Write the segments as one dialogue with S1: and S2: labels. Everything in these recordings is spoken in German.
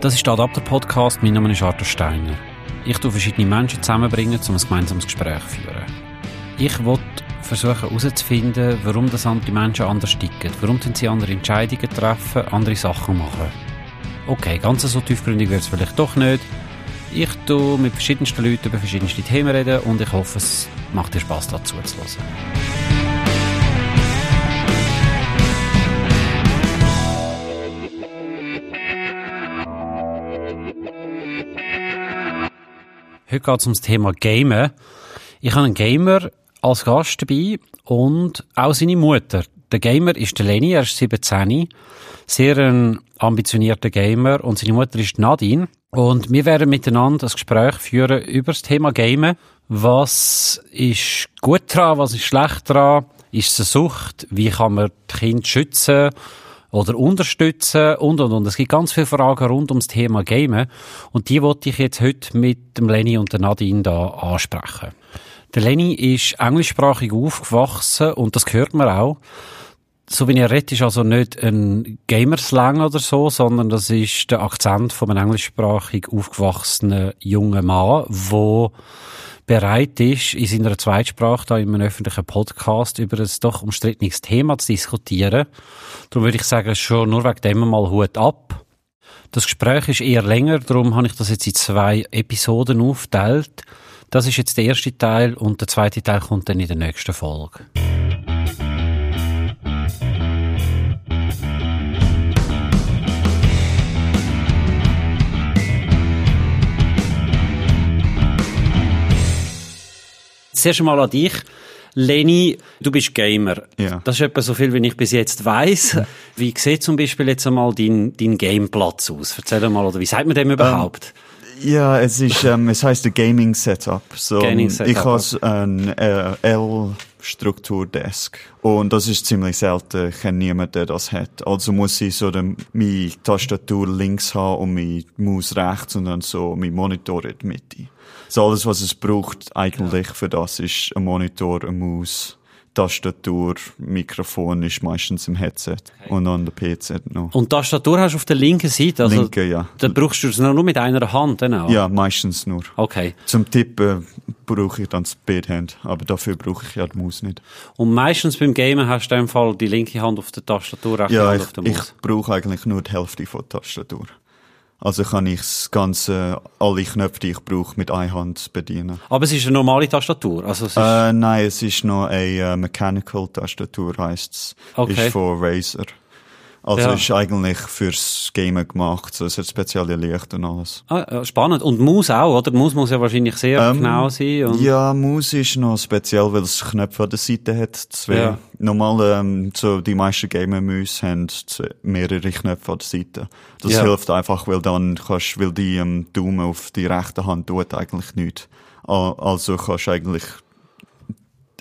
S1: Das ist der Adapter-Podcast. Mein Name ist Arthur Steiner. Ich tue verschiedene Menschen zusammenbringen, um ein gemeinsames Gespräch zu führen. Ich will versuchen herauszufinden, warum das andere Menschen anders ticken. Warum sie andere Entscheidungen treffen, andere Sachen machen. Okay, ganz so tiefgründig wird es vielleicht doch nicht. Ich tue mit verschiedensten Leuten über verschiedenste Themen reden und ich hoffe, es macht dir Spaß dazu zu hören. Heute geht es um das Thema Gamen. Ich habe einen Gamer als Gast dabei und auch seine Mutter. Der Gamer ist der Lenny, er ist 17, sehr ein ambitionierter Gamer und seine Mutter ist Nadine. Und wir werden miteinander ein Gespräch führen über das Thema Gamen. Was ist gut dran, was ist schlecht dran? Ist es eine Sucht? Wie kann man die Kinder schützen? Oder unterstützen und und und. Es gibt ganz viele Fragen rund ums Thema Gamen und die wollte ich jetzt heute mit dem Lenny und der Nadine da ansprechen. Der Lenny ist englischsprachig aufgewachsen und das hört man auch. So wie er redet, ist also nicht ein Gamerslang oder so, sondern das ist der Akzent von einem englischsprachig aufgewachsenen jungen Mann, wo bereit ist, in seiner Zweitsprache da in einem öffentlichen Podcast über ein doch umstrittenes Thema zu diskutieren. Darum würde ich sagen, schon nur wegen dem mal Hut ab. Das Gespräch ist eher länger, darum habe ich das jetzt in zwei Episoden aufgeteilt. Das ist jetzt der erste Teil und der zweite Teil kommt dann in der nächsten Folge. Zuerst einmal an dich. Leni, du bist Gamer.
S2: Ja.
S1: Das ist etwa so viel, wie ich bis jetzt weiß. Wie sieht zum Beispiel jetzt einmal dein, dein Gameplatz aus? Erzähl mal, oder wie sagt man dem überhaupt?
S2: Ja, es ist, ähm, es heißt ein Gaming Setup. So,
S1: Gaming Setup,
S2: Ich habe ein äh, L-Strukturdesk. Und das ist ziemlich selten. Ich kenne niemanden, der das hat. Also muss ich so den, meine Tastatur links haben und meine Maus rechts und dann so mein Monitor in der Mitte. So alles, was es braucht eigentlich für das, ist ein Monitor, eine Maus, Tastatur, Mikrofon ist meistens im Headset und dann der PC noch.
S1: Und die Tastatur hast du auf der linken Seite? Also,
S2: Linke, ja.
S1: Da brauchst du es nur mit einer Hand, genau?
S2: Ja, meistens nur.
S1: Okay.
S2: Zum Tippen brauche ich dann das Beethand, aber dafür brauche ich ja die Maus nicht.
S1: Und meistens beim Gamen hast du in dem Fall die linke Hand auf der Tastatur, rechte
S2: Ja,
S1: Hand
S2: ich,
S1: auf der
S2: ich
S1: Maus.
S2: brauche eigentlich nur die Hälfte von der Tastatur. Also kann ich das ganze, alle Knöpfe, die ich brauche, mit einer Hand bedienen.
S1: Aber es ist eine normale Tastatur. Also es
S2: Äh, nein, es ist noch eine äh, Mechanical Tastatur, heisst's.
S1: Okay.
S2: Ist von Razer. Also
S1: Ja.
S2: ist eigentlich fürs Gamen gemacht, so es hat spezielle Licht und alles.
S1: ah, spannend. Und Maus auch, oder? Die Maus muss ja wahrscheinlich sehr
S2: Ähm,
S1: genau sein. Und
S2: Ja, Maus ist noch speziell, weil es Knöpfe an der Seite hat. Zwei.
S1: Ja.
S2: Normal, ähm, so die meisten Gamer-Mäuse haben mehrere Knöpfe an der Seite. Das
S1: Ja.
S2: hilft einfach, weil dann kannst, weil die ähm, Daumen auf die rechte Hand tut eigentlich nichts. Also kannst du eigentlich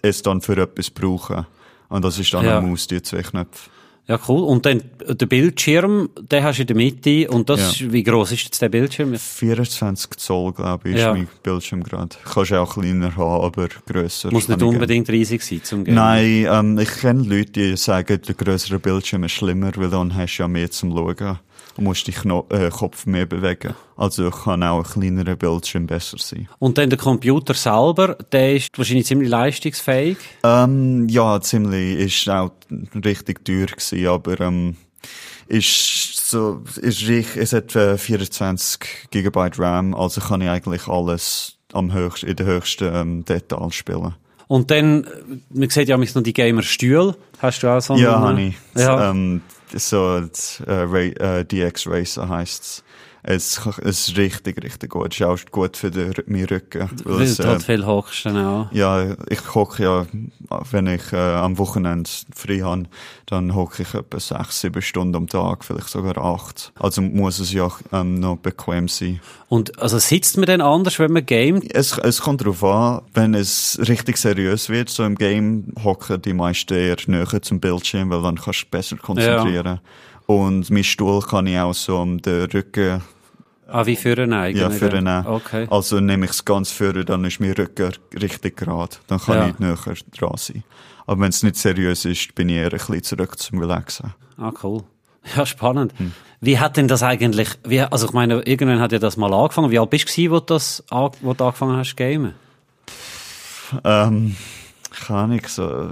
S2: es dann für etwas brauchen. Und das ist dann
S1: Ja.
S2: eine Maus, die zwei Knöpfe.
S1: Ja, cool. Und dann der Bildschirm, den hast du in der Mitte. Und das,
S2: Ja.
S1: ist, wie groß ist jetzt der Bildschirm?
S2: 24 Zoll, glaube ich, ist
S1: Ja.
S2: mein Bildschirm gerade. Kannst du auch kleiner haben, aber grösser.
S1: Muss nicht unbedingt riesig sein zum Gamen.
S2: Nein, ähm, ich kenne Leute, die sagen, der größere Bildschirm ist schlimmer, weil dann hast du ja mehr zum Schauen und musst dich äh, Kopf mehr bewegen. Also kann auch ein kleinerer Bildschirm besser sein.
S1: Und dann der Computer selber, der ist wahrscheinlich ziemlich leistungsfähig.
S2: Ähm, ja, ziemlich, ist auch richtig teuer gewesen, aber ähm, ist so, ist richtig, es hat äh, 24 Gigabyte RAM, also kann ich eigentlich alles am höchsten, in den höchsten ähm, Detail spielen.
S1: Und dann, äh, man sieht ja noch die Gamer-Stühle. Hast du auch so
S2: Ja,
S1: einen-
S2: habe ich.
S1: Ja.
S2: Ähm, so, das, äh, Ra äh, DX Racer heisst's. Es, es ist richtig, richtig gut. Es ist auch gut für den, meinen Rücken. Weil
S1: Weil
S2: es,
S1: du
S2: äh,
S1: halt viel hockst auch.
S2: ja, ich hocke ja, wenn ich äh, am Wochenende frei habe, dann hocke ich etwa sechs, sieben Stunden am Tag, vielleicht sogar acht. Also muss es ja ähm, noch bequem sein.
S1: Und also sitzt man dann anders, wenn man gamet?
S2: Es, es kommt darauf an, wenn es richtig seriös wird, so im Game hocken die meisten eher näher zum Bildschirm, weil dann kannst du dich besser konzentrieren. Und mein Stuhl kann ich auch so um den Rücken
S1: Ah, wie für einen eigenen?
S2: Ja, für einen.
S1: Okay.
S2: Also nehme ich es ganz führen, dann ist mein Rücken richtig gerade. Dann kann
S1: Ja.
S2: ich näher dran sein. Aber wenn es nicht seriös ist, bin ich eher ein bisschen zurück zum Relaxen.
S1: Ah, cool. Ja, spannend.
S2: Hm.
S1: Wie hat denn das eigentlich, wie, also ich meine, irgendwann hat ja das mal angefangen. Wie alt bist du wo du das, wo du angefangen hast zu gamen?
S2: Ähm, keine Ahnung, so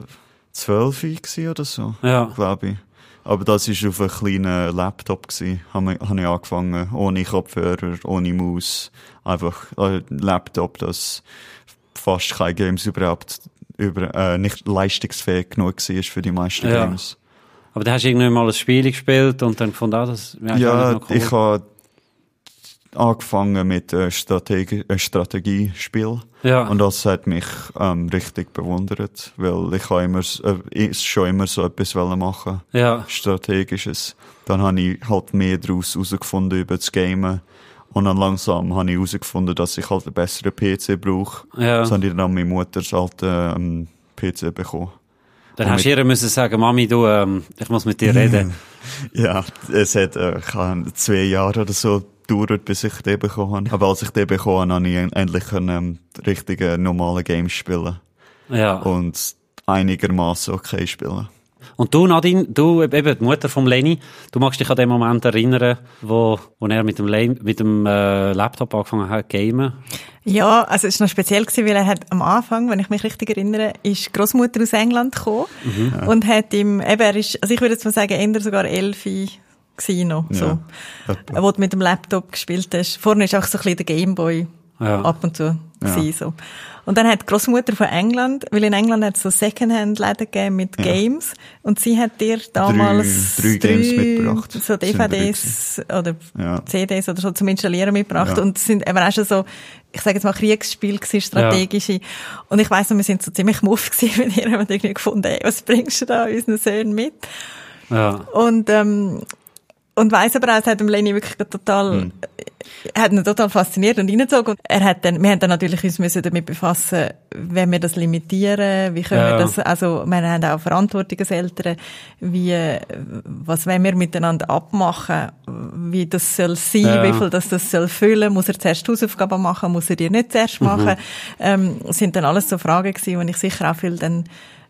S2: zwölf oder so,
S1: Ja.
S2: glaube ich. Aber das war auf einem kleinen Laptop. Gewesen. Habe hab ich angefangen, ohne Kopfhörer, ohne Maus. Einfach ein Laptop, das fast keine Games überhaupt über, äh, nicht leistungsfähig genug war für die meisten
S1: Ja.
S2: Games.
S1: Aber da hast du irgendwann mal ein Spiel gespielt und dann gefunden, ah, das wäre
S2: Ja,
S1: noch cool.
S2: ich habe angefangen mit äh, Strategi äh, Strategiespiel.
S1: Ja.
S2: Und das hat mich ähm, richtig bewundert, weil ich habe immer, äh, ich schon immer so etwas wollen machen,
S1: ja.
S2: strategisches. Dann habe ich halt mehr daraus herausgefunden über das Gamen. Und dann langsam habe ich herausgefunden, dass ich halt einen besseren PC brauche.
S1: Ja.
S2: Das habe ich dann an meine Mutter alten ähm, PC bekommen.
S1: Dann
S2: Und
S1: hast du ihr müssen sagen, Mami, du, ähm, ich muss mit dir reden.
S2: Ja, es hat äh, zwei Jahre oder so gedauert, bis ich den bekommen habe. Aber als ich den bekommen habe, habe ich en- endlich können, ähm, richtige normale Games spielen.
S1: ja.
S2: Und einigermaßen okay spielen.
S1: Und du, Nadine, du, eben die Mutter vom Lenny, du magst dich an den Moment erinnern, wo, wo er mit dem, Le mit dem äh, Laptop angefangen hat zu gamen.
S3: Ja, also es war noch speziell, gewesen, weil er hat am Anfang, wenn ich mich richtig erinnere, ist Großmutter aus England gekommen und hat ihm, eben, er ist, also ich würde jetzt mal sagen, eher sogar elf gewesen noch, so.
S2: Ja, etwa.
S3: Wo du mit dem Laptop gespielt hast. Vorne ist auch so ein bisschen der Gameboy
S1: Ja.
S3: ab und zu
S2: Ja.
S3: gewesen, so. Und dann hat die Großmutter von England, weil in England hat es so Secondhand-Läden gegeben mit
S2: Ja.
S3: Games und sie hat dir damals
S2: drei Games mitgebracht.
S3: so DVDs oder
S2: Ja.
S3: CDs oder so zum Installieren mitgebracht
S2: Ja.
S3: und es sind eben auch schon so, ich sage jetzt mal Kriegsspiel gewesen, strategische. Und ich weiss noch, wir sind so ziemlich muff gewesen mit ihr, haben irgendwie gefunden, ey, was bringst du da unseren Söhnen mit?
S1: Ja.
S3: Und, ähm, und weiss aber auch, es hat dem Lenny wirklich total,
S2: Hm.
S3: hat ihn total fasziniert und reingezogen. Und er hat dann, wir haben dann natürlich uns müssen damit befassen, wenn wir das limitieren, wie können
S1: Ja.
S3: wir das, also, wir haben auch Verantwortung als Eltern, wie, äh, was wollen wir miteinander abmachen, wie das soll sein,
S1: Ja.
S3: wie viel das das soll füllen, muss er zuerst Hausaufgaben machen, muss er die nicht zuerst machen, ähm, sind dann alles so Fragen gewesen, wo ich sicher auch viel dann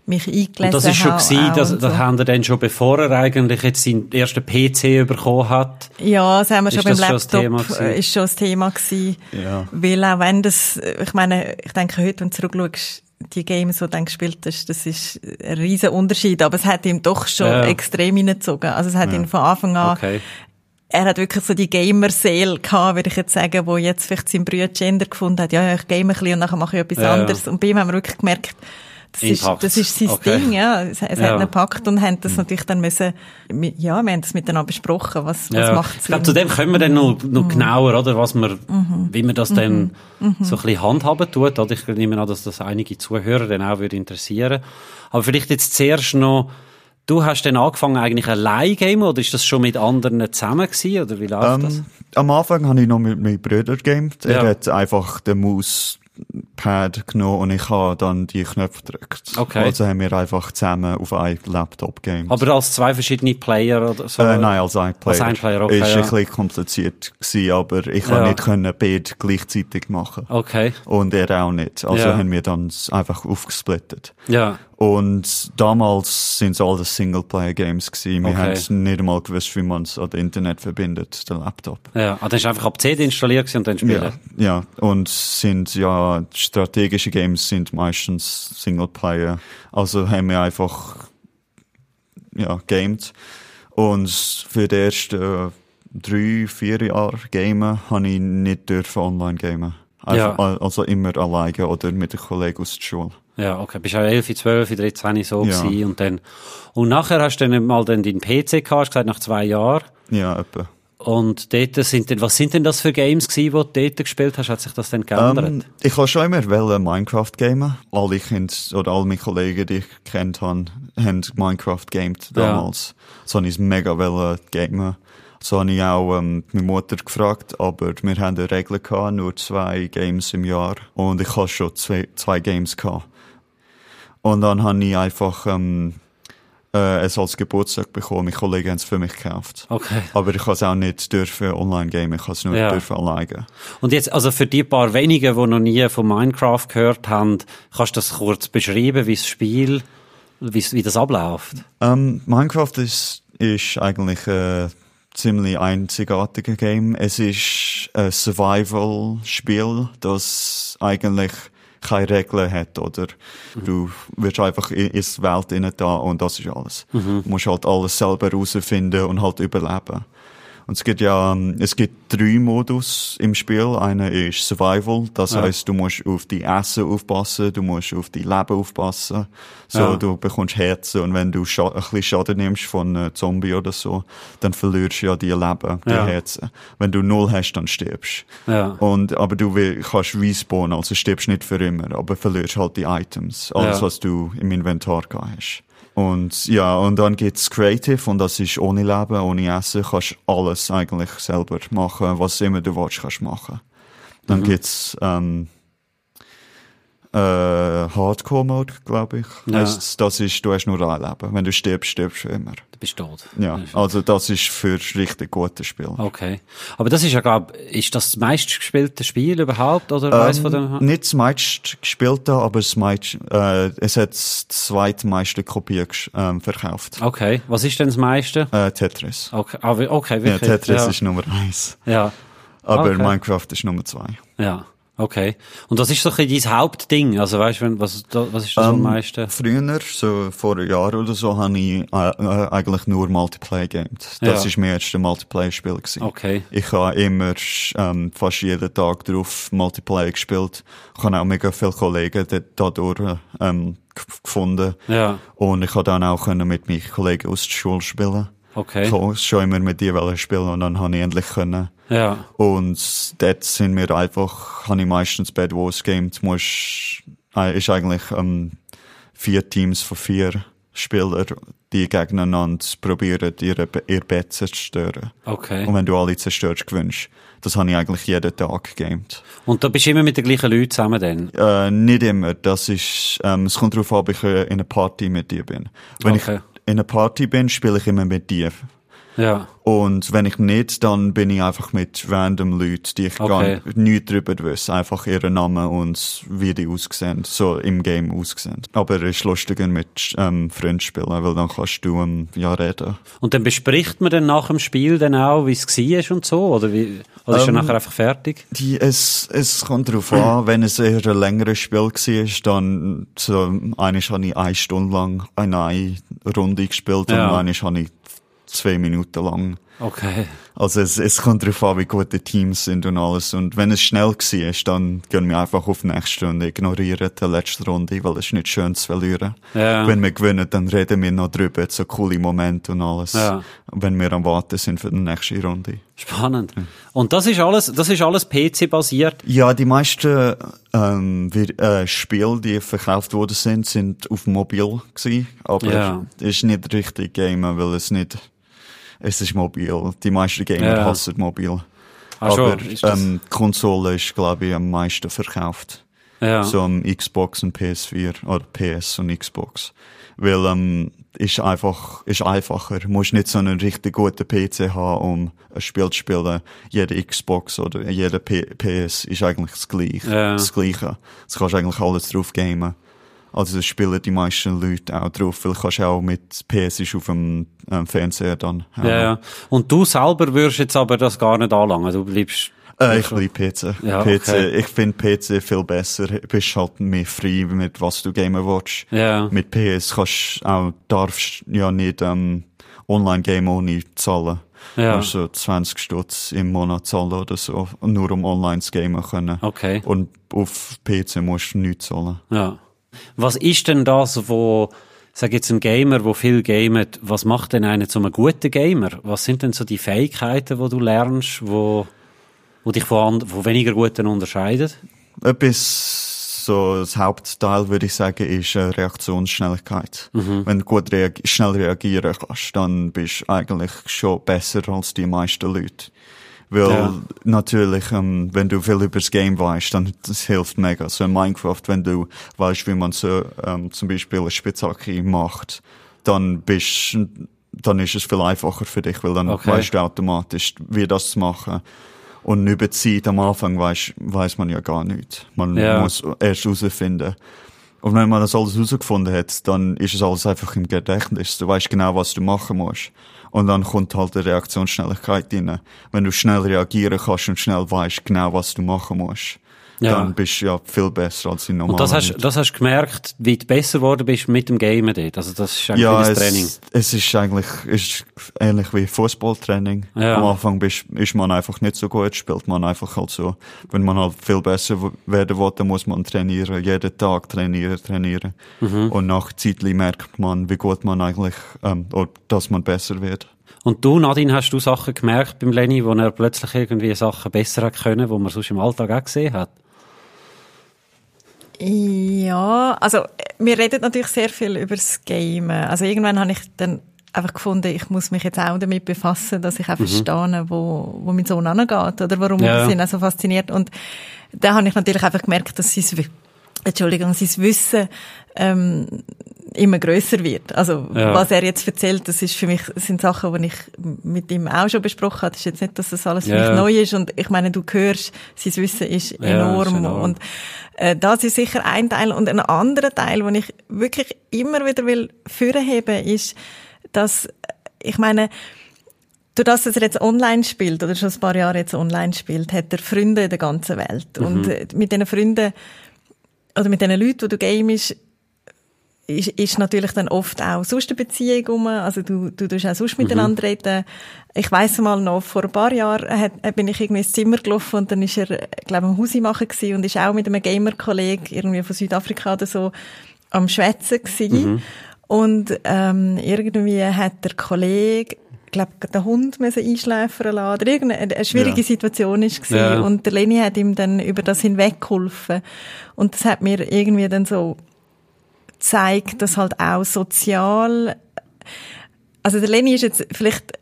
S3: mich eingelesen
S1: Und das ist schon
S3: habe
S1: das, das
S3: so.
S1: haben wir dann schon, bevor er eigentlich jetzt seinen ersten PC bekommen hat.
S3: Ja, das haben wir schon beim
S1: das schon das Thema
S3: Laptop,
S1: gewesen?
S3: äh, ist schon das Thema gewesen.
S2: Ja.
S3: Weil auch wenn das, ich meine, ich denke heute, wenn du zurückschaust, die Games, die du dann gespielt hast, das ist ein riesen Unterschied, aber es hat ihm doch schon
S1: Ja.
S3: extrem hineingezogen. Also es hat ihn von Anfang an,
S1: Okay.
S3: er hat wirklich so die Gamer-Seele gehabt, würde ich jetzt sagen, wo jetzt vielleicht sein Bruder Gender gefunden hat, ja, ja, ich game ein bisschen und nachher mache ich etwas
S1: Ja.
S3: anderes. Und bei ihm haben wir wirklich gemerkt, das ist, das ist sein
S1: Okay.
S3: Ding, ja. Es, es
S1: Ja.
S3: hat ihn gepackt und haben das natürlich dann müssen, ja, wir haben das miteinander besprochen, was, was
S1: Ja.
S3: macht
S1: Ich glaube, zu dem kommen wir dann noch, noch genauer, oder? Was man,
S3: Mhm.
S1: wie man das dann so ein bisschen handhaben tut, oder? Ich nehme an, dass das einige Zuhörer dann auch würde interessieren. Aber vielleicht jetzt zuerst noch, du hast dann angefangen eigentlich allein gamen, oder ist das schon mit anderen zusammen gewesen, oder wie läuft das?
S2: Ähm, am Anfang habe ich noch mit meinem Bruder gamed. Er
S1: Ja.
S2: hat einfach den Mauspad genommen und ich habe dann die Knöpfe gedrückt.
S1: Okay.
S2: Also haben wir einfach zusammen auf einem Laptop gamed.
S1: Aber als zwei verschiedene Player oder so?
S2: Äh, nein, als ein Player.
S1: Als ein Player, okay,
S2: Ist
S1: ja.
S2: ein bisschen kompliziert gewesen, aber ich
S1: Ja.
S2: konnte nicht können beide gleichzeitig machen.
S1: Okay.
S2: Und er auch nicht. Also
S1: Ja.
S2: haben wir dann einfach aufgesplittet.
S1: Ja.
S2: Und damals sind es alles Singleplayer-Games gewesen. Wir
S1: Okay.
S2: haben nicht einmal gewusst, wie man es an das Internet verbindet, den Laptop.
S1: Ja. Ah, dann ist einfach ab CD installiert und dann spielen.
S2: Ja, ja, und sind ja, strategische Games sind meistens Singleplayer. Also haben wir einfach, ja, gamed. Und für die ersten äh, drei, vier Jahre gamen, habe ich nicht dürfen online gamen. Einfach,
S1: Ja.
S2: Also immer alleine oder mit einem Kollegen aus der Schule.
S1: Ja, okay. Bist auch 11, 12, 13 so
S2: Ja.
S1: gewesen und dann, und nachher hast du dann mal dann deinen PC gehabt, hast gesagt, nach zwei Jahren.
S2: Ja, etwa.
S1: Und dort sind denn, was sind denn das für Games gewesen, die du dort gespielt hast? Hat sich das dann geändert?
S2: Ähm, ich habe schon immer wollen Minecraft gamen. Alle Kinder oder alle meine Kollegen, die ich kennt habe, haben Minecraft gamed damals. So habe ich es mega wollen gamen. So habe ich auch ähm, meine Mutter gefragt, aber wir haben eine Regel gehabt, nur zwei Games im Jahr. Und ich habe schon zwei, zwei Games gehabt. Und dann habe ich einfach ähm, äh, es als Geburtstag bekommen. Meine Kollegen haben es für mich gekauft.
S1: Okay.
S2: Aber ich kann es auch nicht dürfen online gamen, ich kann es nur
S1: Ja.
S2: dürfen alleine.
S1: Und jetzt, also für die paar wenigen, die noch nie von Minecraft gehört haben, kannst du das kurz beschreiben, wie das Spiel, wie, das abläuft?
S2: Ähm, Minecraft ist, ist eigentlich ein ziemlich einzigartiges Game. Es ist ein Survival-Spiel, das eigentlich keine Regeln hat, oder? Du wirst einfach in, in die Welt rein da und das ist alles. Du musst halt alles selber herausfinden und halt überleben. Und es gibt ja, ähm, es gibt drei Modus im Spiel. Einer ist Survival, das
S1: Ja.
S2: heißt, du musst auf die Essen aufpassen, du musst auf die Leben aufpassen. So,
S1: Ja.
S2: du bekommst Herzen und wenn du ein bisschen Schaden nimmst von einem Zombie oder so, dann verlierst du ja die Leben, die
S1: Ja.
S2: Herzen. Wenn du null hast, dann stirbst.
S1: Ja.
S2: Und, aber du will, kannst respawnen, also stirbst nicht für immer, aber verlierst halt die Items, alles was du im Inventar gehabt hast. Und ja, und dann gibt's Creative und das ist ohne Leben, ohne Essen, kannst alles eigentlich selber machen, was immer du willst, kannst machen. Dann
S1: Mhm.
S2: gibt's ähm, äh, Hardcore-Mode, glaube ich.
S1: Ja.
S2: Heisst, das ist, du hast nur ein Leben. Wenn du stirbst, stirbst du immer.
S1: Du bist tot.
S2: Ja, also das ist für richtig gute Spiele.
S1: Okay. Aber das ist ja, glaub, ist das das meistgespielte Spiel überhaupt, oder weiss von dem?
S2: Ähm, nicht das meist gespielte, aber das meist, äh, es hat das zweitmeiste Kopien gesch- ähm, verkauft.
S1: Okay. Was ist denn das meiste?
S2: Äh, Tetris.
S1: Okay, ah, okay,
S2: Ja,
S1: wirklich.
S2: Tetris
S1: ja.
S2: ist Nummer eins.
S1: Ja.
S2: Aber
S1: Okay.
S2: Minecraft ist Nummer zwei.
S1: Ja. Okay. Und das ist so ein dein Hauptding. Also weißt du, was, was ist das am
S2: Ähm,
S1: meisten?
S2: Früher, so vor einem Jahr oder so, habe ich äh, äh, eigentlich nur Multiplayer gamed. Das
S1: Ja.
S2: ist mein erstes Multiplayer-Spiel gewesen.
S1: Okay.
S2: Ich habe immer ähm, fast jeden Tag drauf Multiplayer gespielt. Ich habe auch mega viele Kollegen dadurch ähm, gefunden.
S1: Ja.
S2: Und ich konnte dann auch können mit meinen Kollegen aus der Schule spielen.
S1: Okay.
S2: Wollte schon immer mit dir spielen und dann habe ich endlich können.
S1: Ja.
S2: Und dort sind wir einfach, habe ich meistens Bad Wars gamed, musst, äh, ist eigentlich ähm, vier Teams von vier Spielern, die gegeneinander probieren, ihre, ihr Bett zu zerstören.
S1: Okay.
S2: Und wenn du alle zerstörst, gewinnst. Das habe ich eigentlich jeden Tag gamed.
S1: Und da bist du immer mit den gleichen Leuten zusammen dann?
S2: Äh, nicht immer. Das ist, ähm, es kommt darauf an, ob ich äh, in einer Party mit dir bin. Wenn
S1: Okay.
S2: ich in einer Party bin, spiele ich immer mit dir.
S1: Ja.
S2: Und wenn ich nicht, dann bin ich einfach mit random Leuten, die ich
S1: Okay.
S2: gar nichts drüber wüsste. Einfach ihren Namen und wie die aussehen, so im Game aussehen. Aber es ist lustiger mit ähm, Freunden spielen, weil dann kannst du ähm, ja reden.
S1: Und dann bespricht man dann nach dem Spiel dann auch, wie es war und so? Oder, wie, oder ist er
S2: Ähm,
S1: nachher einfach fertig?
S2: Die, es, es kommt darauf an, wenn es eher ein längeres Spiel war, dann so, habe ich eine Stunde lang eine Runde gespielt
S1: Ja.
S2: und eines habe ich zwei Minuten lang.
S1: Okay.
S2: Also es, es kommt darauf an, wie gut die Teams sind und alles. Und wenn es schnell war, dann gehen wir einfach auf die nächste Runde, ignorieren die letzte Runde, weil es ist nicht schön zu verlieren.
S1: Ja.
S2: Wenn wir gewinnen, dann reden wir noch drüber, so coole Momente und alles.
S1: Ja.
S2: Wenn wir am Warten sind für die nächste Runde.
S1: Spannend. Und das ist alles, das ist alles PC-basiert?
S2: Ja, die meisten ähm, wir, äh, Spiele, die verkauft worden sind, sind auf mobil gewesen. Aber
S1: Ja.
S2: es ist nicht richtig Gamen, weil es nicht, es ist mobil. Die meisten Gamer
S1: Ja.
S2: hassen mobil.
S1: Ach schon,
S2: Aber
S1: ist das-
S2: ähm, die Konsole ist, glaube ich, am meisten verkauft.
S1: Ja.
S2: So am Xbox und PS4 oder PS und Xbox. Weil ähm, ist einfach ist einfacher. Du musst nicht so einen richtig guten PC haben, um ein Spiel zu spielen. Jede Xbox oder jede P PS ist eigentlich das Gleiche.
S1: Ja.
S2: Das Gleiche. Das kannst du eigentlich alles drauf gamen. Also das spielen die meisten Leute auch drauf, weil du kannst auch mit PS auf dem ähm, Fernseher dann. haben.
S1: Ja, ja. Und du selber würdest jetzt aber das gar nicht anlangen. Du bleibst.
S2: Äh, ich liebe PC.
S1: Ja,
S2: PC.
S1: okay.
S2: Ich finde PC viel besser. Du bist halt mehr frei mit was du gamen willst.
S1: Ja.
S2: Mit PS kannst auch, darfst ja nicht, ähm, Online-Game ohne zahlen.
S1: Ja.
S2: Du musst so 20 Stutz im Monat zahlen oder so. Nur um online zu gamen können.
S1: Okay.
S2: Und auf PC musst du nichts zahlen.
S1: Ja. Was ist denn das, wo, sag jetzt ein Gamer, wo viel gamet, was macht denn einen zu einem guten Gamer? Was sind denn so die Fähigkeiten, wo du lernst, wo, wo dich von, von weniger guten unterscheidet?
S2: Etwas, so, das Hauptteil, würde ich sagen, ist äh, Reaktionsschnelligkeit. Wenn du gut reag schnell reagieren kannst, dann bist du eigentlich schon besser als die meisten Leute. Weil
S1: Ja.
S2: natürlich, ähm, wenn du viel über das Game weißt, dann das hilft mega. So in Minecraft, wenn du weißt, wie man so ähm, zum Beispiel eine Spitzhacke macht, dann bist, dann ist es viel einfacher für dich, weil dann
S1: Okay.
S2: weißt du automatisch, wie das zu machen. Und über Zeit am Anfang weiß, weiß man ja gar nicht. Man
S1: Ja.
S2: muss erst herausfinden. Und wenn man das alles herausgefunden hat, dann ist es alles einfach im Gedächtnis. Du weißt genau, was du machen musst. Und dann kommt halt die Reaktionsschnelligkeit rein. Wenn du schnell reagieren kannst und schnell weißt genau, was du machen musst,
S1: Ja.
S2: dann bist du ja viel besser als in normalen
S1: Und das hast, das hast du gemerkt, wie du besser geworden bist mit dem Gamen dort. Also das ist eigentlich
S2: ja,
S1: das Training.
S2: es, es ist eigentlich ist ähnlich wie Fußballtraining.
S1: Ja.
S2: Am Anfang bist, ist man einfach nicht so gut, spielt man einfach halt so. Wenn man halt viel besser werden will, dann muss man trainieren, jeden Tag trainieren, trainieren.
S1: Mhm.
S2: Und nach Zeitli merkt man, wie gut man eigentlich, ähm, oder dass man besser wird.
S1: Und du, Nadine, hast du Sachen gemerkt beim Lenny, wo er plötzlich irgendwie Sachen besser hat können, wo man sonst im Alltag auch gesehen hat?
S3: Ja, also wir reden natürlich sehr viel über das Gamen. Also irgendwann habe ich dann einfach gefunden, ich muss mich jetzt auch damit befassen, dass ich auch verstehe, wo, wo mein Sohn angeht oder warum
S1: Ja.
S3: ihn auch so fasziniert. Und da habe ich natürlich einfach gemerkt, dass sein, Wi- Entschuldigung, sein Wissen ähm, immer größer wird. Also
S1: Ja.
S3: was er jetzt erzählt, das ist für mich das sind Sachen, die ich mit ihm auch schon besprochen habe. Das ist jetzt nicht, dass das alles für
S1: Ja.
S3: mich neu ist. Und ich meine, du hörst, sein Wissen ist
S1: Ja,
S3: enorm.
S1: ist enorm.
S3: Und äh, das ist sicher ein Teil. Und ein anderer Teil, den ich wirklich immer wieder will vorheben, ist, dass, ich meine, durch das, dass er jetzt online spielt, oder schon ein paar Jahre jetzt online spielt, hat er Freunde in der ganzen Welt. Und äh, mit diesen Freunden, oder mit den Leuten, die du gamest, ist, ist natürlich dann oft auch sonst eine Beziehung rum. Also du, du tust auch sonst miteinander reden. Ich weiss mal noch, vor ein paar Jahren hat, bin ich irgendwie ins Zimmer gelaufen und dann ist er, glaube ich, am Hausi machen gewesen und ist auch mit einem Gamer-Kollegen irgendwie von Südafrika oder so am Schwätzen gewesen. Und ähm, irgendwie hat der Kollege glaube, den Hund müssen einschläfern lassen. Oder irgendeine eine schwierige
S2: Ja.
S3: Situation ist gewesen.
S1: Ja.
S3: Und der Leni hat ihm dann über das hinweg geholfen. Und das hat mir irgendwie dann so zeigt, dass halt auch sozial, also der Leni ist jetzt vielleicht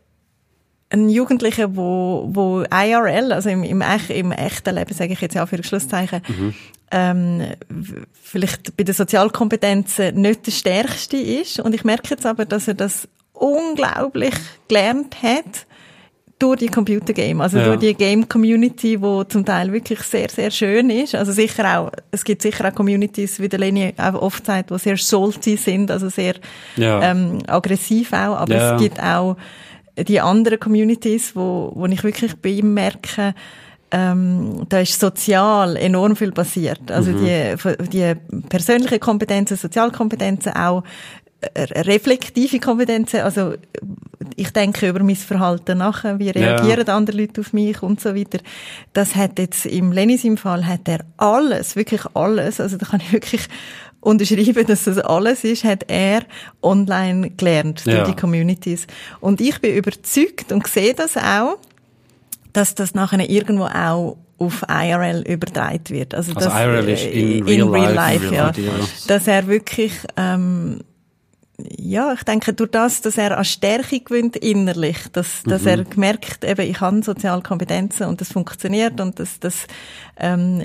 S3: ein Jugendlicher, wo, wo IRL, also im, im, im echten Leben, sage ich jetzt ja für Schlusszeichen, ähm, w- vielleicht bei den Sozialkompetenzen nicht der stärkste ist. Und ich merke jetzt aber, dass er das unglaublich gelernt hat durch die Computergame, also
S1: Ja.
S3: durch die Game-Community, wo zum Teil wirklich sehr, sehr schön ist. Also sicher auch, es gibt sicher auch Communities, wie der Leni auch oft sagt, die sehr salty sind, also sehr
S1: Ja.
S3: ähm, aggressiv auch, aber
S1: Ja.
S3: es gibt auch die anderen Communities, wo, wo ich wirklich bei ihm merke, ähm, da ist sozial enorm viel passiert. Also die, die persönlichen Kompetenzen, Sozialkompetenzen, auch reflektive Kompetenzen, also ich denke über mein Verhalten nachher, wie reagieren andere Leute auf mich und so weiter. Das hat jetzt im Lenis im Fall hat er alles, wirklich alles, also da kann ich wirklich unterschreiben, dass das alles ist, hat er online gelernt
S1: Ja.
S3: durch die Communities. Und ich bin überzeugt und sehe das auch, dass das nachher irgendwo auch auf IRL übertragen wird. Also,
S1: Also
S3: dass,
S1: IRL ist
S3: äh,
S1: in real life,
S2: in real
S3: ja.
S2: life, ja.
S3: Dass er wirklich, ähm, ja, ich denke, durch das, dass er an Stärke gewinnt innerlich, dass, dass er gemerkt, eben, ich habe soziale Kompetenzen und das funktioniert und das, das, ähm,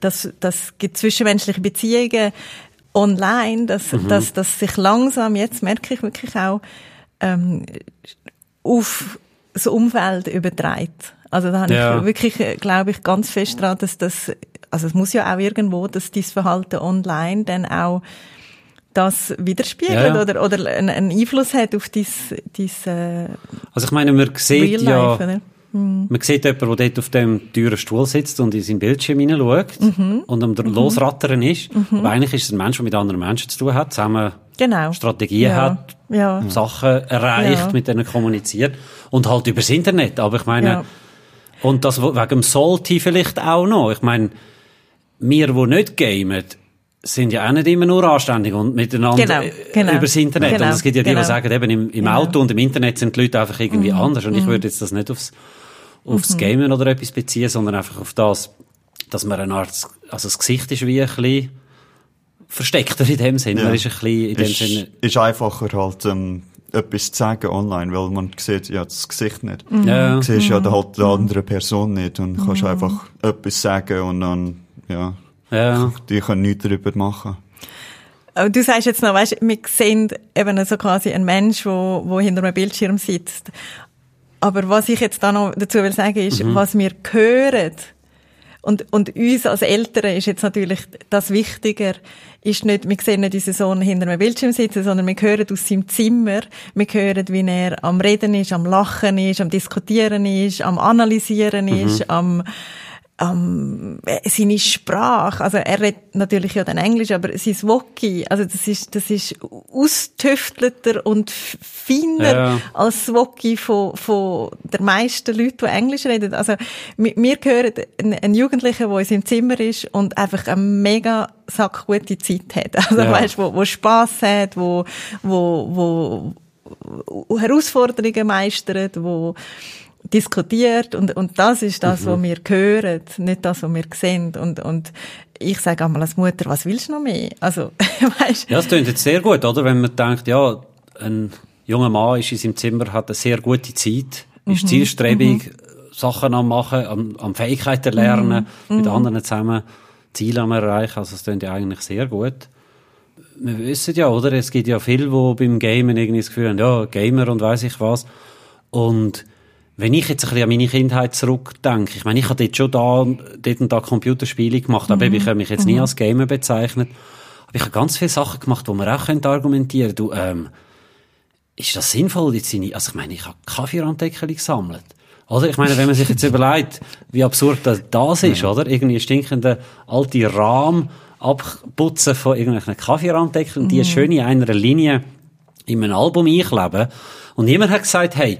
S3: das, das gibt zwischenmenschliche Beziehungen online, dass, dass, dass sich langsam, jetzt merke ich wirklich auch, ähm, auf das Umfeld überträgt. Also da habe
S1: Ja.
S3: ich wirklich, äh, glaube ich, ganz fest dran, dass das, also es muss ja auch irgendwo, dass dieses Verhalten online dann auch das widerspiegelt
S1: Ja,
S3: oder, oder einen, Einfluss hat auf dein, dein äh,
S1: Also ich meine, man sieht ja,
S3: Life, oder?
S1: man sieht jemanden, der dort auf dem teuren Stuhl sitzt und in sein Bildschirm hineinschaut
S3: Mhm.
S1: und am Losrattern ist. Aber eigentlich ist es ein Mensch, der mit anderen Menschen zu tun hat, zusammen
S3: Genau.
S1: Strategien
S3: ja.
S1: hat,
S3: Ja.
S1: Sachen erreicht, mit denen kommuniziert und halt übers Internet. Aber ich meine, und das wegen dem Salty vielleicht auch noch. Ich meine, wir, die nicht gamen, sind ja auch nicht immer nur anständig und miteinander
S3: Genau,
S1: äh,
S3: genau.
S1: übers Internet.
S3: Genau,
S1: und es gibt ja die, die
S3: genau.
S1: sagen, eben im, im
S3: Genau. Mhm.
S1: Auto und im Internet sind die Leute einfach irgendwie anders. Und ich würde jetzt das nicht aufs, aufs Gamen oder etwas beziehen, sondern einfach auf das, dass man eine Art, also das Gesicht ist wie ein bisschen versteckter in dem Sinn.
S2: Ja.
S1: Man ist ein bisschen in dem
S2: ist,
S1: Sinne,
S2: ist einfacher halt, ähm, etwas zu sagen online, weil man sieht ja das Gesicht nicht.
S1: ja.
S2: Du siehst
S3: Mhm.
S2: ja halt die andere Person nicht und kannst einfach etwas sagen und dann, ja,
S1: Ja.
S2: die können nichts darüber machen.
S3: Aber du sagst jetzt noch, weißt, wir sehen eben so quasi einen Mensch, wo, wo hinter einem Bildschirm sitzt. Aber was ich jetzt da noch dazu will sagen, ist, mhm. was wir hören, und, und uns als Eltern ist jetzt natürlich das Wichtiger, ist nicht, wir sehen nicht unseren Sohn hinter einem Bildschirm sitzen, sondern wir hören aus seinem Zimmer, wir hören, wie er am Reden ist, am Lachen ist, am Diskutieren ist, am Analysieren mhm. ist, am, ähm, seine Sprache, also er redet natürlich ja dann Englisch, aber sein Woki, also das ist, das ist austüftelter und feiner ja. als das Woki von, von der meisten Leute, die Englisch reden. Also, wir, wir hören einen Jugendlichen, der in seinem Zimmer ist und einfach eine mega sackgute Zeit hat. Also, ja. weißt, wo, wo Spass hat, wo, wo, wo Herausforderungen meistert, wo, diskutiert und, und das ist das, mhm. was wir hören, nicht das, was wir sehen und, und ich sage einmal als Mutter, was willst du noch mehr? Also,
S1: weißt, ja, das klingt jetzt sehr gut, oder? Wenn man denkt, ja, ein junger Mann ist in seinem Zimmer, hat eine sehr gute Zeit, ist mhm. zielstrebig, mhm. Sachen am machen, am, am Fähigkeiten lernen, mhm. mit mhm. anderen zusammen Ziele am erreichen, also das klingt ja eigentlich sehr gut. Wir wissen ja, oder? Es gibt ja viele, die beim Gamen irgendwie das Gefühl haben, ja, Gamer und weiß ich was. Und wenn ich jetzt ein bisschen an meine Kindheit zurückdenke, ich meine, ich habe dort schon da, dort und da Computerspiele gemacht, aber mhm. ich habe mich jetzt nie mhm. als Gamer bezeichnet. Aber ich habe ganz viele Sachen gemacht, wo man auch argumentieren könnte, du, ähm, ist das sinnvoll, jetzt seine, also ich meine, ich habe Kaffeerandeckel gesammelt. Oder? Ich meine, wenn man sich jetzt überlegt, wie absurd das, das ist, ja. oder? Irgendwie stinkende alte Rahmen abputzen von irgendwelchen Kaffeerandeckeln, mhm. die schön in einer Linie in einem Album einkleben. Und jemand hat gesagt, hey,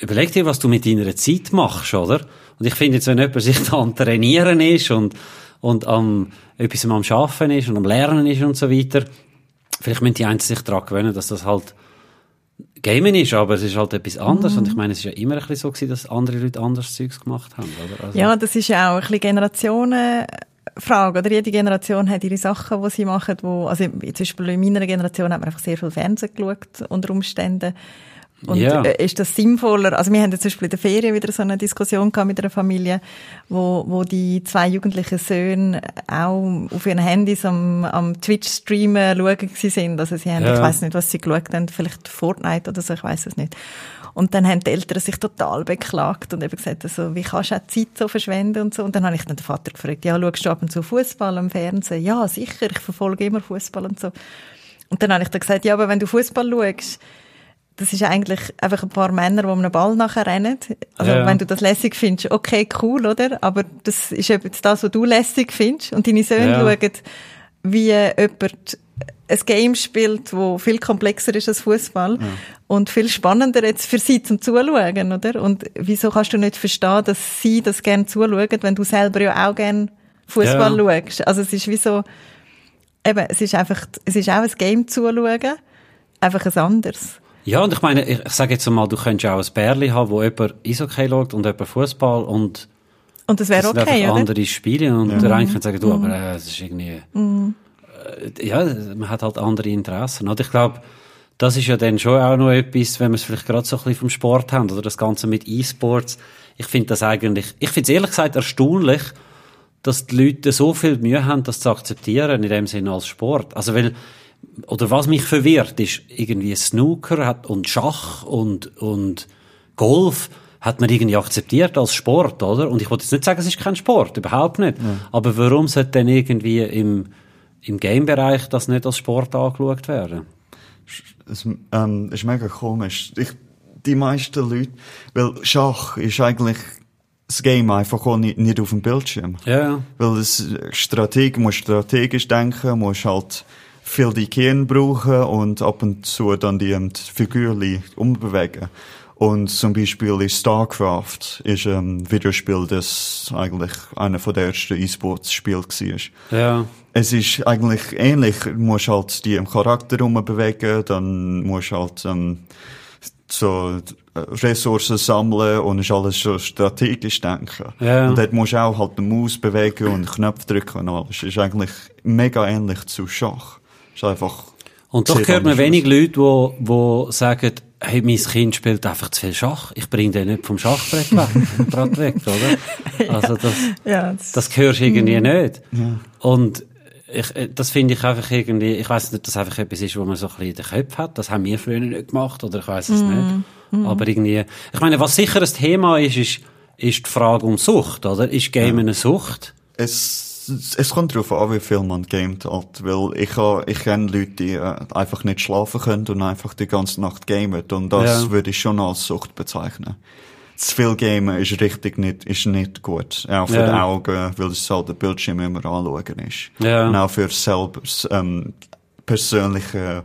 S1: überleg dir, was du mit deiner Zeit machst, oder? Und ich finde jetzt, wenn jemand sich da am Trainieren ist und, und am, etwas am Schaffen ist und am Lernen ist und so weiter, vielleicht müssen die einen sich daran gewöhnen, dass das halt Gamen ist, aber es ist halt etwas anderes. Mhm. Und ich meine, es ist ja immer ein bisschen so gewesen, dass andere Leute anders Zeugs gemacht haben, oder?
S3: Also ja, das ist ja auch ein bisschen Generationenfrage, oder? Jede Generation hat ihre Sachen, die sie machen, wo, also zum Beispiel in meiner Generation hat man einfach sehr viel Fernsehen geschaut, unter Umständen. Und ja. Äh, ist das sinnvoller? Also wir haben jetzt zum Beispiel in der Ferien wieder so eine Diskussion gehabt mit einer Familie, wo, wo die zwei jugendlichen Söhne auch auf ihren Handys am, am Twitch-Streamen schauen sind. Also sie haben, ja. ich weiß nicht, was sie geschaut haben, vielleicht Fortnite oder so, ich weiß es nicht. Und dann haben die Eltern sich total beklagt und eben gesagt, also, wie kannst du auch Zeit so verschwenden und so. Und dann habe ich dann den Vater gefragt, ja, schaust du ab und zu Fußball am Fernsehen? Ja, sicher, ich verfolge immer Fußball und so. Und dann habe ich dann gesagt, ja, aber wenn du Fußball schaust, das ist eigentlich einfach ein paar Männer, die einen Ball nachher rennen. Also, ja. wenn du das lässig findest, okay, cool, oder? Aber das ist eben das, was du lässig findest. Und deine Söhne ja. schauen, wie jemand ein Game spielt, wo viel komplexer ist als Fußball ja. und viel spannender jetzt für sie zum Zuschauen, oder? Und wieso kannst du nicht verstehen, dass sie das gerne zuschauen, wenn du selber ja auch gerne Fußball ja. schaust? Also es ist wie so, eben, es ist einfach, es ist auch ein Game zuschauen, einfach ein anderes.
S1: Ja, und ich meine, ich, ich sage jetzt mal, du könntest auch ein Bärli haben, wo jemand Eishockey schaut und jemand Fußball und
S3: und das wäre okay, oder?
S1: andere Spiele und ja. der eine kann sagen, du, mhm. aber äh, es ist irgendwie, mhm. äh, ja, man hat halt andere Interessen. Und ich glaube, das ist ja dann schon auch noch etwas, wenn wir es vielleicht gerade so ein bisschen vom Sport haben oder das Ganze mit E-Sports. Ich finde das eigentlich, ich finde es ehrlich gesagt erstaunlich, dass die Leute so viel Mühe haben, das zu akzeptieren, in dem Sinne als Sport. Also, weil, oder was mich verwirrt, ist irgendwie Snooker hat und Schach und, und Golf hat man irgendwie akzeptiert als Sport, oder? Und ich wollte jetzt nicht sagen, es ist kein Sport, überhaupt nicht. Ja. Aber warum sollte denn irgendwie im, im Game-Bereich das nicht als Sport angeschaut werden?
S2: Es ähm, ist mega komisch. Ich, die meisten Leute, weil Schach ist eigentlich das Game einfach auch nicht, nicht auf dem Bildschirm.
S1: Ja.
S2: Weil es Strateg, muss strategisch denken, muss halt viel die Kern brauchen und ab und zu dann die, die Figürchen umbewegen. Und zum Beispiel ist StarCraft ist ein Videospiel, das eigentlich einer von der ersten E-Sports-Spiele war.
S1: Ja.
S2: Es ist eigentlich ähnlich. Du musst halt die im Charakter umbewegen, dann musst halt ähm, so Ressourcen sammeln und ist alles so strategisch denken.
S1: Ja.
S2: Und dort musst du auch halt den Maus bewegen und Knöpfe drücken und alles. Es ist eigentlich mega ähnlich zu Schach. Ist einfach
S1: und doch hört man wenig Leute, die, sagen, hey, mein Kind spielt einfach zu viel Schach. Ich bringe den nicht vom Schachbrett weg, weg oder? Also das, ja, das, das hörst du irgendwie mhm. nicht. Ja. Und ich, äh, das finde ich einfach irgendwie, ich weiß nicht, ob das einfach etwas ist, wo man so ein bisschen in den Köpfen hat. Das haben wir früher nicht gemacht, oder ich weiß es
S3: Mhm.
S1: nicht. Aber irgendwie, ich meine, was sicher ein Thema ist, ist, ist die Frage um Sucht, oder? Ist Game eine Sucht?
S2: Es, es kommt darauf an, wie viel man gamet halt, weil ich, ha- ich kenne Leute, die äh, einfach nicht schlafen können und einfach die ganze Nacht gamen und das
S1: Ja.
S2: würde ich schon als Sucht bezeichnen. Zu viel Gamen ist richtig nicht, ist nicht gut. Auch für
S1: Ja.
S2: die Augen, weil es halt der Bildschirm immer anschauen ist.
S1: Ja.
S2: Und auch für selber, ähm, persönliche,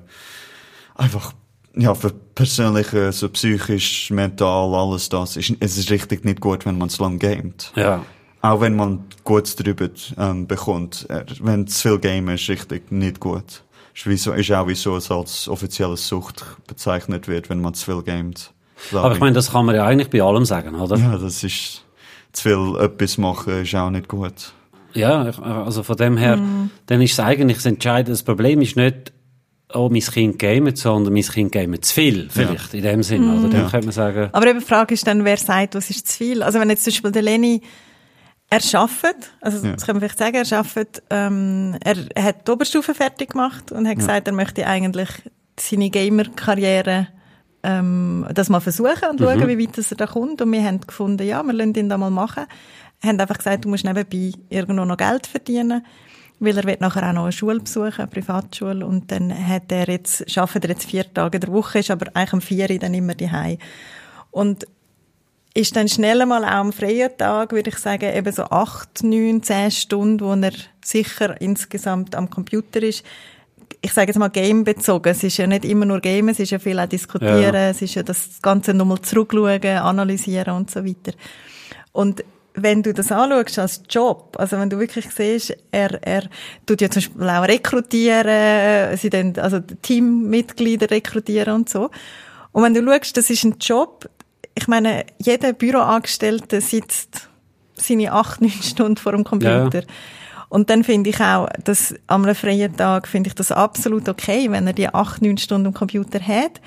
S2: einfach, ja, für persönliche, so psychisch, mental, alles das, ist, es ist richtig nicht gut, wenn man zu lang gamet.
S1: Ja.
S2: Auch wenn man gut darüber ähm, bekommt. Äh, wenn zu viel Game ist, richtig nicht gut. Ist, wieso, ist auch wieso es als offizielle Sucht bezeichnet wird, wenn man zu viel gamet.
S1: Aber ich meine, das kann man ja eigentlich bei allem sagen, oder?
S2: ja, das ist, zu viel etwas machen ist auch nicht gut.
S1: Ja, also von dem her, dann ist es eigentlich das Entscheidende. Das Problem ist nicht, oh, mein Kind gamet, sondern mein Kind gamet zu viel, vielleicht, in dem Sinn, oder? Dann
S2: Ja.
S1: könnte man sagen,
S3: Aber eben die Frage ist dann, wer sagt, was ist zu viel? Also wenn jetzt zum Beispiel der Leni, er arbeitet, also
S2: Ja.
S3: das kann man vielleicht sagen, er arbeitet, ähm, er hat die Oberstufe fertig gemacht und hat gesagt, er möchte eigentlich seine Gamer-Karriere ähm, das mal versuchen und schauen, wie weit er da kommt. Und wir haben gefunden, ja, wir lassen ihn da mal machen. Wir haben einfach gesagt, du musst nebenbei irgendwo noch Geld verdienen, weil er wird nachher auch noch eine Schule besuchen, eine Privatschule. Und dann hat er jetzt, arbeitet er jetzt vier Tage in der Woche, ist aber eigentlich am vier dann immer daheim. Und ist dann schnell mal auch am freien Tag, würde ich sagen, eben so acht, neun, zehn Stunden, wo er sicher insgesamt am Computer ist. Ich sage jetzt mal gamebezogen. Es ist ja nicht immer nur Game, es ist ja viel auch diskutieren,
S1: Ja.
S3: es ist ja das Ganze nochmal zurückschauen, analysieren und so weiter. Und wenn du das anschaust als Job, also wenn du wirklich siehst, er, er tut ja zum Beispiel auch rekrutieren, sie dann, also Teammitglieder rekrutieren und so. Und wenn du schaust, das ist ein Job, ich meine, jeder Büroangestellte sitzt seine acht, neun Stunden vor dem Computer. Und dann finde ich auch, dass am einem freien Tag finde ich das absolut okay, wenn er die acht, neun Stunden am Computer hat.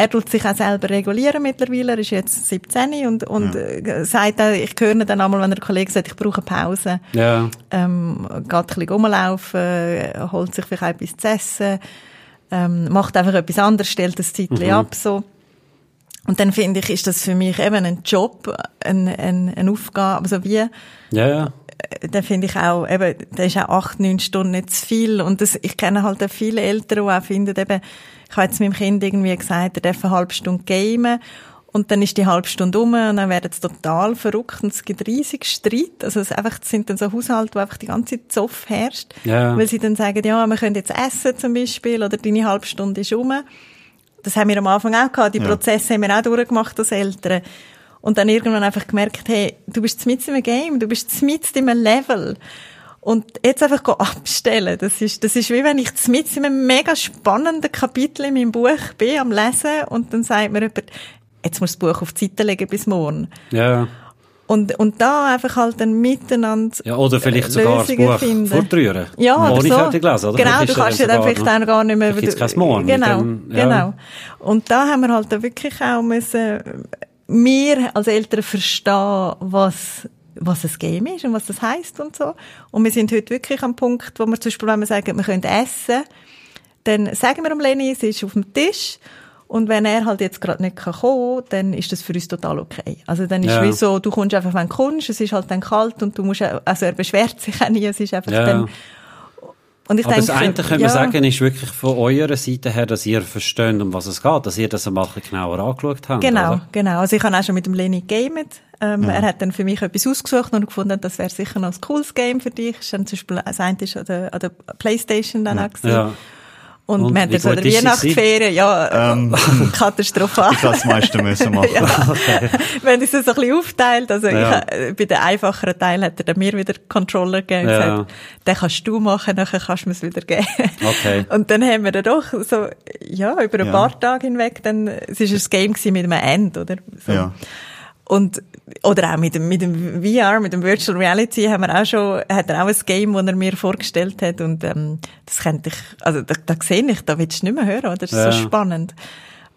S3: Er tut sich auch selber regulieren mittlerweile. Er ist jetzt 17 und, und äh, sagt auch, ich höre dann einmal, wenn der Kollege sagt, ich brauche Pause
S1: ja,
S3: ähm, geht ein bisschen rumlaufen, holt sich vielleicht etwas zu essen, ähm, macht einfach etwas anderes, stellt das Zeitchen ab, so. Und dann finde ich, ist das für mich eben ein Job, ein, ein, eine Aufgabe, also wie,
S1: ja, ja.
S3: äh, dann finde ich auch, eben, da ist auch acht, neun Stunden nicht zu viel. Und das, ich kenne halt auch viele Eltern, die auch finden, eben, ich habe jetzt meinem Kind irgendwie gesagt, er darf eine halbe Stunde gamen. Und dann ist die halbe Stunde um und dann werden sie total verrückt und es gibt riesig Streit. Also es einfach, es sind dann so Haushalte, wo einfach die ganze Zeit Zoff herrscht.
S1: Ja.
S3: Weil sie dann sagen, ja, wir können jetzt essen zum Beispiel oder deine halbe Stunde ist um. Das haben wir am Anfang auch gehabt. Die
S2: Ja.
S3: Prozesse haben wir auch durchgemacht als Eltern. Und dann irgendwann einfach gemerkt, hey, du bist mit in einem Game, du bist mit in einem Level. Und jetzt einfach abstellen, das ist, das ist wie wenn ich mit in einem mega spannenden Kapitel in meinem Buch bin, am Lesen, und dann sagt mir jemand, jetzt musst du das Buch auf die Seite legen bis morgen.
S1: ja.
S3: Und, und da einfach halt dann miteinander
S1: Ja, oder vielleicht sogar das
S3: Lösungen
S1: Buch
S3: finden.
S1: fortrühren.
S3: Ja, oder so.
S1: fertig lesen, oder?
S3: Genau, du kannst ja
S1: dann
S3: vielleicht auch gar nicht mehr...
S1: Vielleicht kein Morgen,
S3: Genau,
S1: dann- ja.
S3: genau. Und da haben wir halt dann wirklich auch müssen, wir als Eltern verstehen, was was ein Game ist und was das heißt und so. Und wir sind heute wirklich am Punkt, wo wir zum Beispiel, wenn wir sagen, wir können essen, dann sagen wir dem Leni, es ist auf dem Tisch. Und wenn er halt jetzt gerade nicht kann kommen dann ist das für uns total okay. Also dann ist
S1: Ja.
S3: wie so, du kommst einfach, wenn du kommst, es ist halt dann kalt und du musst, also er beschwert sich auch nie, es ist einfach
S1: Ja.
S3: dann, und ich
S1: Aber
S3: denke,
S1: das eine, man
S3: ja,
S1: sagen, ist wirklich von eurer Seite her, dass ihr versteht, um was es geht, dass ihr das ein bisschen genauer angeschaut habt.
S3: Genau,
S1: Oder?
S3: genau. Also ich habe auch schon mit dem Leni gamet. Ähm, Er hat dann für mich etwas ausgesucht und gefunden, das wäre sicher noch ein cooles Game für dich. Ist dann zum Beispiel, das eine ist an der, an der Playstation dann auch gewesen.
S1: Ja.
S3: Und,
S1: Und
S3: wir haben
S1: ist sie
S3: Weihnachtsferien, ja,
S2: Ähm.
S3: katastrophal.
S2: Ich habe das meiste müssen machen.
S3: ja. Wenn es so ein bisschen aufteilt, also
S1: Ja.
S3: ich, bei den einfacheren Teilen hat er dann mir wieder Controller gegeben und
S1: Ja.
S3: gesagt, den kannst du machen, nachher kannst du mir es wieder geben.
S1: Okay.
S3: Und dann haben wir dann doch so, ja, über ein paar Tage hinweg, dann, es ist ein Game mit einem End, oder? So.
S2: Ja.
S3: Und, oder auch mit dem, mit dem VR, mit dem Virtual Reality haben wir auch schon, hat er auch ein Game, das er mir vorgestellt hat und, ähm, das könnte ich, also da, da sehe ich, da willst du nicht mehr hören, oder? Das ist
S1: Ja.
S3: so spannend.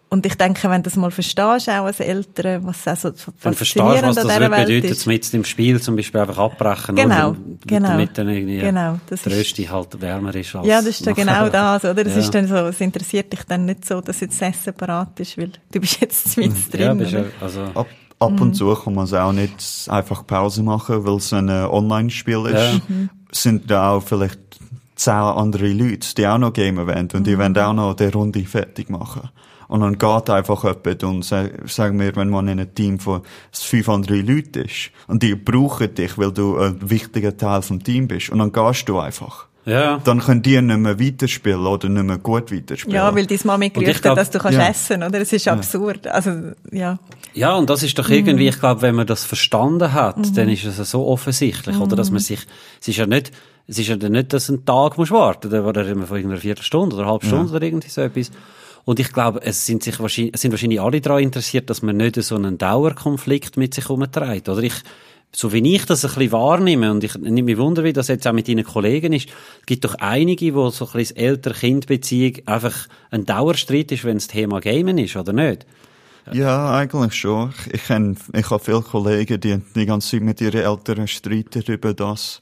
S3: und ich denke, wenn du das mal verstehst, auch als Eltern, was auch so
S1: Dann verstehst du, was das
S3: an Welt
S1: bedeutet,
S3: ist.
S1: mit im Spiel zum Beispiel einfach abbrechen.
S3: Genau,
S1: oder?
S3: genau.
S1: Damit dann irgendwie
S3: Genau, das
S1: der
S3: ist-
S1: Rösti halt wärmer ist als
S3: Ja, das ist dann
S1: nachher.
S3: genau das, oder? Das
S1: Ja.
S3: ist dann so, es interessiert dich dann nicht so, dass jetzt das Essen parat ist, weil du bist jetzt mit drin.
S1: Ja, bist ja, also,
S2: Ab, ab
S3: Mhm.
S2: und zu kann man es auch nicht einfach Pause machen, weil es ein äh, Online-Spiel ist.
S1: Ja.
S3: Mhm.
S2: Sind da auch vielleicht zehn andere Leute, die auch noch gamen wollen und die
S3: Mhm.
S2: wollen auch noch die Runde fertig machen. Und dann geht einfach jemand und sag- sagen wir, wenn man in einem Team von fünf anderen Leuten ist und die brauchen dich, weil du ein wichtiger Teil vom Team bist und dann gehst du einfach.
S1: Ja.
S2: Dann können die nicht mehr weiterspielen oder nicht mehr gut weiterspielen.
S3: Ja, weil dein Mami
S1: glaub-
S3: hat, dass du kannst
S2: Ja.
S3: essen, oder? Es ist absurd. Also, ja.
S1: Ja, und das ist doch
S3: Mhm.
S1: irgendwie, ich glaube, wenn man das verstanden hat, dann ist es so offensichtlich, oder? Dass man
S3: Mhm.
S1: sich, es ist ja nicht, es ist ja dann nicht, dass du einen Tag musst warten, oder oder immer von irgendeiner Viertelstunde oder einer halben Stunde oder irgendwie so etwas. Und ich glaube, es sind sich wahrscheinlich, es sind wahrscheinlich alle daran interessiert, dass man nicht so einen Dauerkonflikt mit sich herumträgt, oder? Ich, so wie ich das ein bisschen wahrnehme, und ich nehme mich wunder, wie das jetzt auch mit deinen Kollegen ist, es gibt doch einige, wo so ein bisschen Eltern-Kind-Beziehung einfach ein Dauerstreit ist, wenn das Thema Gamen ist, oder nicht?
S2: Ja, eigentlich schon. Ich, kenn, ich habe viele Kollegen, die die ganze Zeit mit ihren Eltern streiten über das.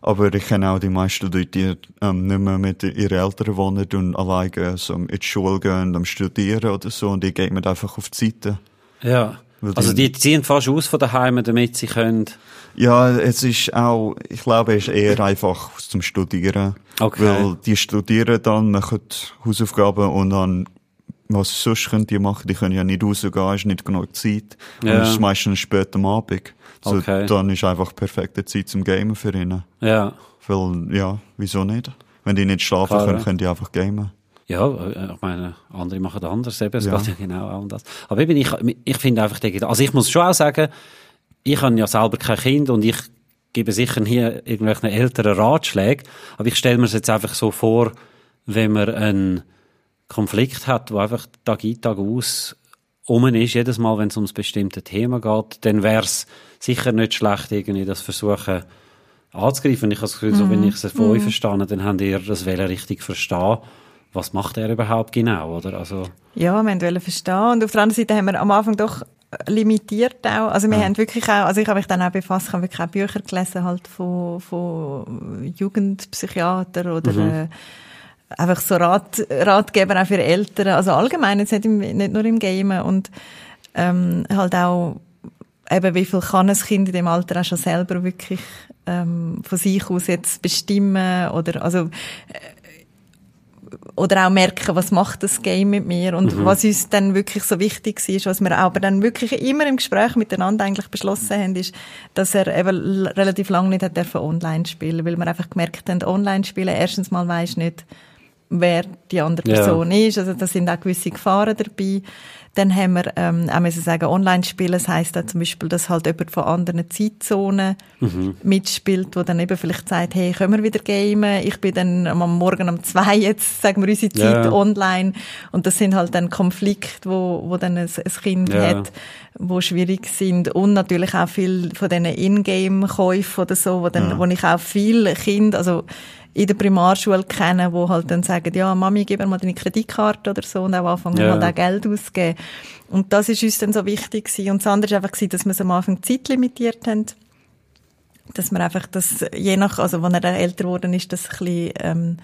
S2: Aber ich kenne auch die meisten Leute, die ähm, nicht mehr mit ihren Eltern wohnen und alleine so in die Schule gehen und am Studieren oder so. Und die gehen einfach auf die Seite.
S1: Ja. Also
S2: die-
S1: ziehen fast aus von daheim, damit sie können.
S2: Ja, es ist auch, ich glaube, es ist eher einfach zum Studieren.
S1: Okay.
S2: Weil die studieren dann, machen Hausaufgaben und dann, was sonst können die machen? Die können ja nicht rausgehen, ist nicht genug Zeit. Und
S1: Ja.
S2: es ist meistens spät am Abend. So,
S1: Okay.
S2: Dann ist einfach perfekte Zeit zum Gamen für ihnen.
S1: Ja.
S2: Weil, ja, wieso nicht? Wenn die nicht schlafen
S1: Klar,
S2: können,
S1: ja.
S2: können die einfach gamen.
S1: Ja, äh, ich meine, andere machen anders eben, es
S2: Ja.
S1: geht ja genau auch um das. Aber eben, ich, ich finde einfach, der also ich muss schon auch sagen, ich habe ja selber kein Kind und ich gebe sicher hier irgendwelchen älteren Ratschläge, aber ich stelle mir es jetzt einfach so vor, wenn man einen Konflikt hat, wo einfach Tag ein, Tag aus um ist, jedes Mal, wenn es ums bestimmte Thema geht, dann wäre es sicher nicht schlecht, irgendwie das versuchen anzugreifen. Ich habe das Gefühl, so, wenn ich es von euch verstehe, dann habt ihr das Wollen richtig verstehen. Was macht er überhaupt genau, oder? Also,
S3: Ja, wir wollten verstehen. Und auf der anderen Seite haben wir am Anfang doch limitiert auch. Also wir haben wirklich auch, also ich habe mich dann auch befasst, ich habe wirklich auch Bücher gelesen halt von, von Jugendpsychiater oder äh, einfach so Rat, Ratgeber auch für Eltern. Also allgemein, jetzt nicht, im, nicht nur im Gamen und ähm, halt auch eben, wie viel kann ein Kind in dem Alter auch schon selber wirklich ähm, von sich aus jetzt bestimmen oder also oder auch merken, was macht das Game mit mir und was uns dann wirklich so wichtig ist, was wir aber dann wirklich immer im Gespräch miteinander eigentlich beschlossen haben, ist, dass er eben relativ lange nicht hat dürfen online spielen, weil wir einfach gemerkt haben, online spielen, erstens mal du nicht, wer die andere
S1: Ja.
S3: Person ist, also da sind auch gewisse Gefahren dabei. Dann haben wir ähm, auch müssen sagen, online spielen, das heisst auch zum Beispiel, dass halt jemand von anderen Zeitzonen mitspielt, wo dann eben vielleicht sagt, hey, können wir wieder gamen? Ich bin dann am Morgen um zwei jetzt, sagen wir unsere Zeit
S1: Ja.
S3: online. Und das sind halt dann Konflikte, wo, wo dann ein, ein Kind
S1: Ja.
S3: hat, wo schwierig sind. Und natürlich auch viel von diesen Ingame-Käufen oder so, wo, dann, wo ich auch viele Kinder, also in der Primarschule kenne, wo halt dann sagen, ja, Mami, gib mir mal deine Kreditkarte oder so und auch anfangen
S1: Ja.
S3: halt auch Geld auszugeben. Und das ist uns dann so wichtig gewesen. Und das andere war einfach, dass wir es am Anfang zeitlimitiert haben. Dass wir einfach das, je nach, also wenn er älter geworden ist, das ein bisschen, ähm,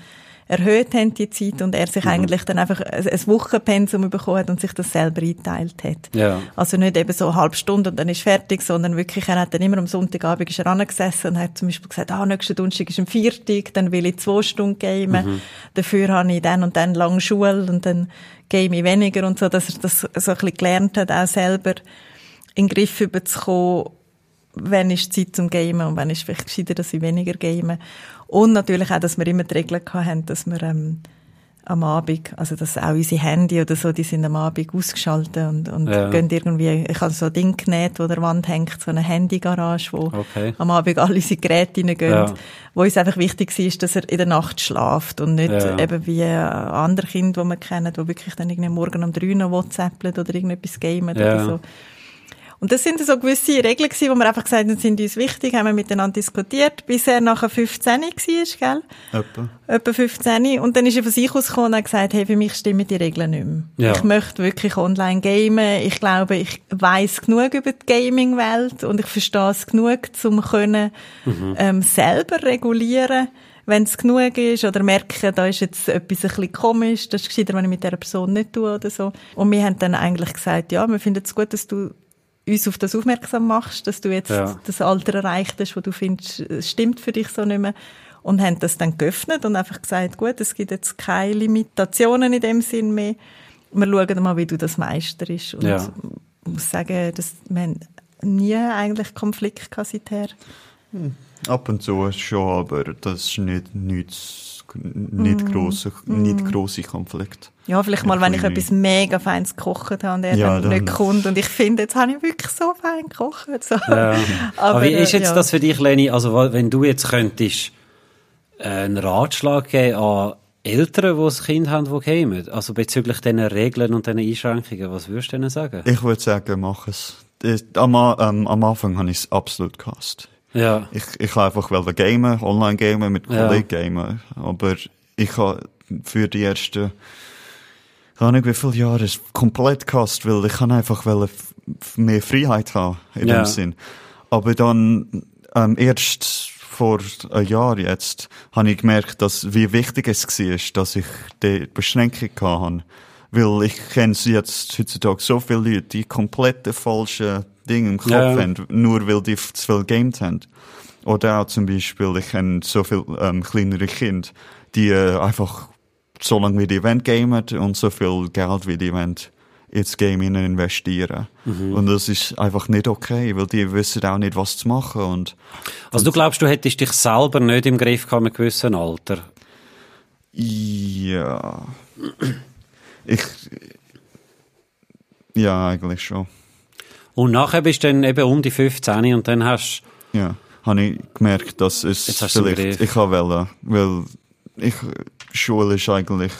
S3: erhöht haben, die Zeit, und er
S1: Mhm.
S3: sich eigentlich dann einfach ein, Wochenpensum bekommen hat und sich das selber eingeteilt hat.
S1: Ja.
S3: Also nicht eben so eine halbe Stunde und dann ist fertig, sondern wirklich, er hat dann immer am Sonntagabend ist er angesessen und hat zum Beispiel gesagt, ah, nächsten Donnerstag ist ein Viertag, dann will ich zwei Stunden gamen,
S1: Mhm.
S3: dafür habe ich dann und dann lange Schule und dann game ich weniger und so, dass er das so ein bisschen gelernt hat, auch selber in den Griff überzukommen, wann ist Zeit zum Gamen und wann ist vielleicht gescheiter, dass ich weniger game. Und natürlich auch, dass wir immer die Regeln gehabt haben, dass wir ähm, am Abend, also dass auch unsere Handy oder so, die sind am Abend ausgeschaltet und, und
S1: Ja.
S3: gehen irgendwie, ich habe so ein Ding genäht, wo der Wand hängt, so eine Handygarage, wo
S1: Okay.
S3: am Abend alle unsere Geräte reingehen,
S1: Ja.
S3: wo uns einfach wichtig ist, dass er in der Nacht schlaft und nicht
S1: Ja.
S3: eben wie äh, andere Kinder, die wir kennen, die wirklich dann irgendwie morgen um drei noch WhatsAppeln oder irgendetwas gamen oder so. Und das sind so gewisse Regeln gewesen, wo wir einfach gesagt haben, sind uns wichtig, haben wir miteinander diskutiert, bis er nachher 15 war, gell?
S2: Etwa.
S3: Etwa 15. Und dann ist er von sich ausgekommen und hat gesagt, hey, für mich stimmen die Regeln nicht mehr.
S1: Ja.
S3: Ich möchte wirklich online gamen. Ich glaube, ich weiß genug über die Gaming-Welt und ich verstehe es genug, um können, ähm, selber regulieren wenn es genug ist oder merken, da ist jetzt etwas ein bisschen komisch, das ist gescheiter, wenn ich mit dieser Person nicht tue oder so. Und wir haben dann eigentlich gesagt, ja, wir finden es gut, dass du uns auf das aufmerksam machst, dass du jetzt
S1: Ja.
S3: das Alter erreicht hast, wo du findest, es stimmt für dich so nicht mehr. Und haben das dann geöffnet und einfach gesagt, gut, es gibt jetzt keine Limitationen in dem Sinn mehr. Wir schauen mal, wie du das meisterst. Und
S1: Ja.
S3: ich muss sagen, dass wir haben nie eigentlich Konflikt seither.
S2: Ab und zu schon, aber das ist nicht, nichts, nicht grosse, nicht grosse Konflikt.
S3: Ja, vielleicht mal, wenn ich etwas mega feins gekocht habe und er
S2: Ja,
S3: dann nicht kommt und ich finde, jetzt habe ich wirklich so fein gekocht. So.
S1: Ja. Aber, wie
S3: äh,
S1: ist jetzt
S3: ja.
S1: das für dich, Leni? Also, wenn du jetzt könntest äh, einen Ratschlag geben an Eltern, die ein Kind haben, die gamen, also bezüglich diesen Regeln und diesen Einschränkungen, was würdest du denen sagen?
S2: Ich würde sagen, mach es. Das- Am, ähm, am Anfang habe ich es absolut gehasst.
S1: Ja,
S2: Ich, ich habe einfach wollte gamen, online gamen, mit
S1: Ja.
S2: Kollegen gamen. Aber ich habe für die ersten, ich weiß nicht wie viele Jahre es komplett gehasst, weil ich habe einfach mehr Freiheit haben, in
S1: Ja.
S2: dem Sinn. Aber dann, ähm, erst vor einem Jahr jetzt, habe ich gemerkt, dass, wie wichtig es war, dass ich die Beschränkung hatte. Weil ich kenne jetzt heutzutage so viele Leute, die komplette falsche Dinge im Kopf
S1: Ja.
S2: haben, nur weil die zu viel gamed haben. Oder auch zum Beispiel, ich kenne so viele ähm, kleinere Kinder, die äh, einfach so lange wie die wollen gamen und so viel Geld wie die wollen ins Game investieren. Und das ist einfach nicht okay, weil die wissen auch nicht, was zu machen. Und
S1: also du glaubst, du hättest dich selber nicht im Griff gehabt mit einem gewissen Alter?
S2: ja, ich, ja, eigentlich schon.
S1: Und nachher bist du dann eben um die 15 und dann hast
S2: Ja, habe ich gemerkt, dass
S1: Jetzt
S2: es
S1: hast du den
S2: vielleicht,
S1: Griff.
S2: ich habe wollen, weil ich, Schule ist eigentlich,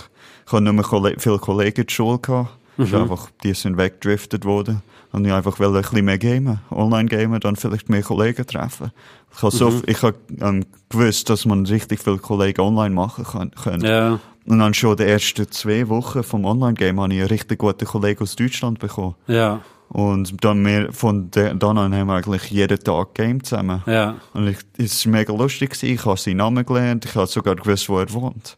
S2: ich habe nicht mehr Kolle viele Kollegen in der Schule gehabt,
S1: Mhm.
S2: ist einfach, die sind weggedriftet worden, und ich einfach wollte ein bisschen mehr gamen, online gamen, dann vielleicht mehr Kollegen treffen. Ich habe so,
S1: Mhm.
S2: ich habe ähm, gewusst, dass man richtig viele Kollegen online machen kann, können.
S1: ja,
S2: Und dann schon die ersten zwei Wochen vom Online-Game habe ich einen richtig guten Kollegen aus Deutschland bekommen.
S1: ja,
S2: Und dann mehr, von dann an haben wir eigentlich jeden Tag Game zusammen.
S1: ja.
S2: Und ich, es war mega lustig. Gewesen. Ich habe seinen Namen gelernt. Ich habe sogar gewusst, wo er wohnt.